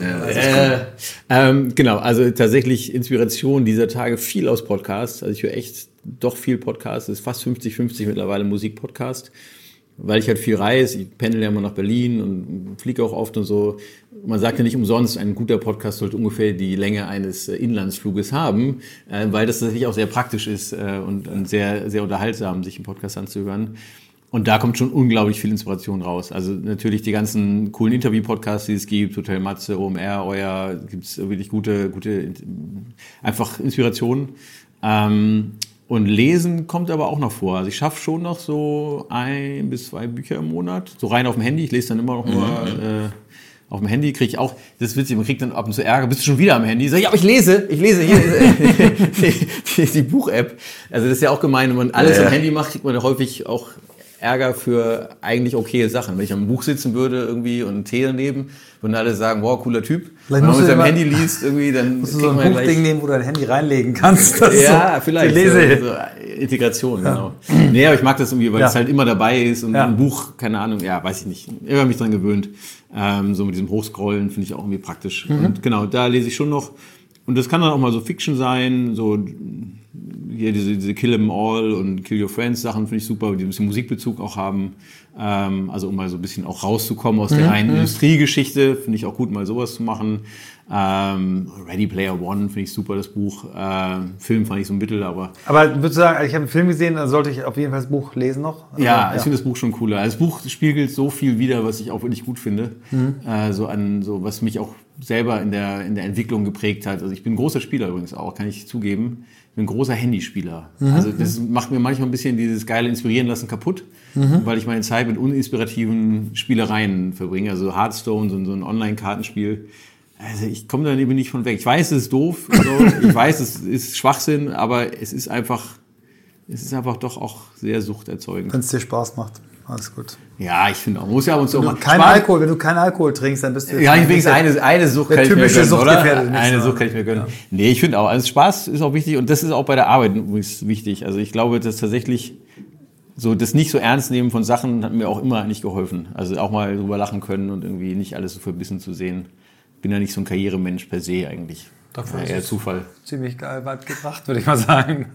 Ja, äh, ähm, genau, also tatsächlich Inspiration dieser Tage viel aus Podcasts. Also ich höre echt doch viel Podcasts. Es ist fast 50-50 mittlerweile Musikpodcast. Weil ich halt viel reise, ich pendel ja immer nach Berlin und fliege auch oft und so. Man sagt ja nicht umsonst, ein guter Podcast sollte ungefähr die Länge eines äh, Inlandsfluges haben, äh, weil das natürlich auch sehr praktisch ist äh, und sehr, sehr unterhaltsam, sich einen Podcast anzuhören. Und da kommt schon unglaublich viel Inspiration raus. Also natürlich die ganzen coolen Interview-Podcasts, die es gibt, Hotel Matze, OMR, euer, gibt's wirklich gute, gute, einfach Inspirationen. Ähm, und Lesen kommt aber auch noch vor. Also ich schaffe schon noch so ein bis zwei Bücher im Monat. So rein auf dem Handy. Ich lese dann immer noch nur mhm. äh, auf dem Handy. Kriege ich auch, das ist witzig, man kriegt dann ab und zu Ärger. Bist du schon wieder am Handy? Sag ich, ja, aber ich lese. Ich lese hier die, die, die Buch-App. Also das ist ja auch gemein. Wenn man alles ja. am Handy macht, kriegt man ja häufig auch Ärger für eigentlich okaye Sachen. Wenn ich am Buch sitzen würde irgendwie und einen Tee daneben, würden alle sagen, wow, cooler Typ. Vielleicht wenn man mit seinem Handy liest irgendwie, dann musst du so ein Buchding nehmen, wo du dein Handy reinlegen kannst. ja, so vielleicht. Lese. So, so Integration, ja. genau. Nee, aber ich mag das irgendwie, weil ja. es halt immer dabei ist und ja. ein Buch, keine Ahnung, ja, weiß ich nicht. Ich habe mich dran gewöhnt. Ähm, so mit diesem Hochscrollen finde ich auch irgendwie praktisch. Mhm. Und genau, da lese ich schon noch. Und das kann dann auch mal so Fiction sein, so hier diese, diese Kill 'em All und Kill Your Friends Sachen finde ich super, die ein bisschen Musikbezug auch haben. Ähm, also um mal so ein bisschen auch rauszukommen aus mhm. der reinen Industriegeschichte, finde ich auch gut, mal sowas zu machen. Ähm, Ready Player One finde ich super, das Buch. Ähm, Film fand ich so ein Mittel, aber. Aber würdest du sagen, ich habe einen Film gesehen, dann sollte ich auf jeden Fall das Buch lesen noch? Also, ja, ich finde das Buch schon cooler. Also das Buch spiegelt so viel wider, was ich auch wirklich gut finde. Mhm. Äh, so an, so was mich auch selber in der, in der Entwicklung geprägt hat. Also ich bin ein großer Spieler übrigens auch, kann ich zugeben. Ich bin ein großer Handyspieler. Mhm. Also das macht mir manchmal ein bisschen dieses geile Inspirieren lassen kaputt, mhm. weil ich meine Zeit mit uninspirativen Spielereien verbringe. Also Hearthstone, so, so ein Online-Kartenspiel. Also ich komme da eben nicht von weg. Ich weiß, es ist doof, also ich weiß, es ist Schwachsinn, aber es ist einfach, es ist einfach doch auch sehr suchterzeugend. Wenn es dir Spaß macht. Alles gut. Ja, ich finde auch, muss ja uns so mal. Kein Alkohol, wenn du keinen Alkohol trinkst, dann bist du. Ja, ich wenigstens eine, eine Sucht kann ich mir gönnen, oder? Eine Sucht kann ich mir gönnen. Ja. Nee, ich finde auch, also Spaß ist auch wichtig und das ist auch bei der Arbeit übrigens wichtig. Also ich glaube, dass tatsächlich so das nicht so ernst nehmen von Sachen hat mir auch immer eigentlich geholfen. Also auch mal drüber lachen können und irgendwie nicht alles so verbissen zu sehen. Bin ja nicht so ein Karrieremensch per se eigentlich. Dafür ja, eher Zufall. Ziemlich geil weit gebracht, würde ich mal sagen.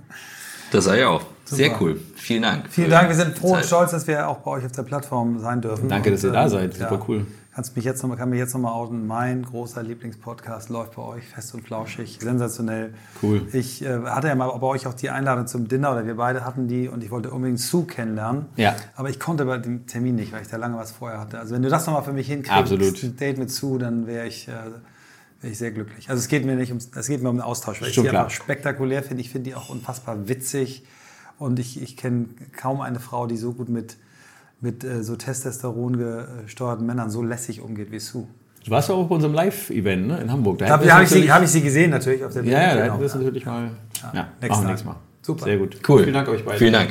Das sei ja auch. Super. Sehr cool. Vielen Dank. Vielen Dank. Wir sind froh und stolz, dass wir auch bei euch auf der Plattform sein dürfen. Danke, und, dass ihr da seid. Super ja, cool. Kannst mich jetzt noch, kann mich jetzt nochmal outen. Mein großer Lieblingspodcast läuft bei euch fest und flauschig. Sensationell. Cool. Ich äh, hatte ja mal bei euch auch die Einladung zum Dinner oder wir beide hatten die und ich wollte unbedingt Sue kennenlernen. Ja. Aber ich konnte bei dem Termin nicht, weil ich da lange was vorher hatte. Also wenn du das nochmal für mich hinkriegst, Absolut. ein Date mit Sue, dann wäre ich. Äh, wäre ich sehr glücklich. Also es geht mir nicht um, es geht mir um den Austausch, weil ich die einfach spektakulär finde. Ich finde die auch unfassbar witzig. Und ich, ich kenne kaum eine Frau, die so gut mit, mit äh, so Testosteron gesteuerten Männern so lässig umgeht wie Sue. Du warst ja auch bei unserem Live-Event ne, in Hamburg. Da, da habe ich, sie, hab ich sie gesehen natürlich auf der Bühne. Ja, ja, da hätten wir es natürlich mal. Ja, ja nächstes Mal. Super. Sehr gut. Cool. Vielen Dank euch beiden. Vielen Dank.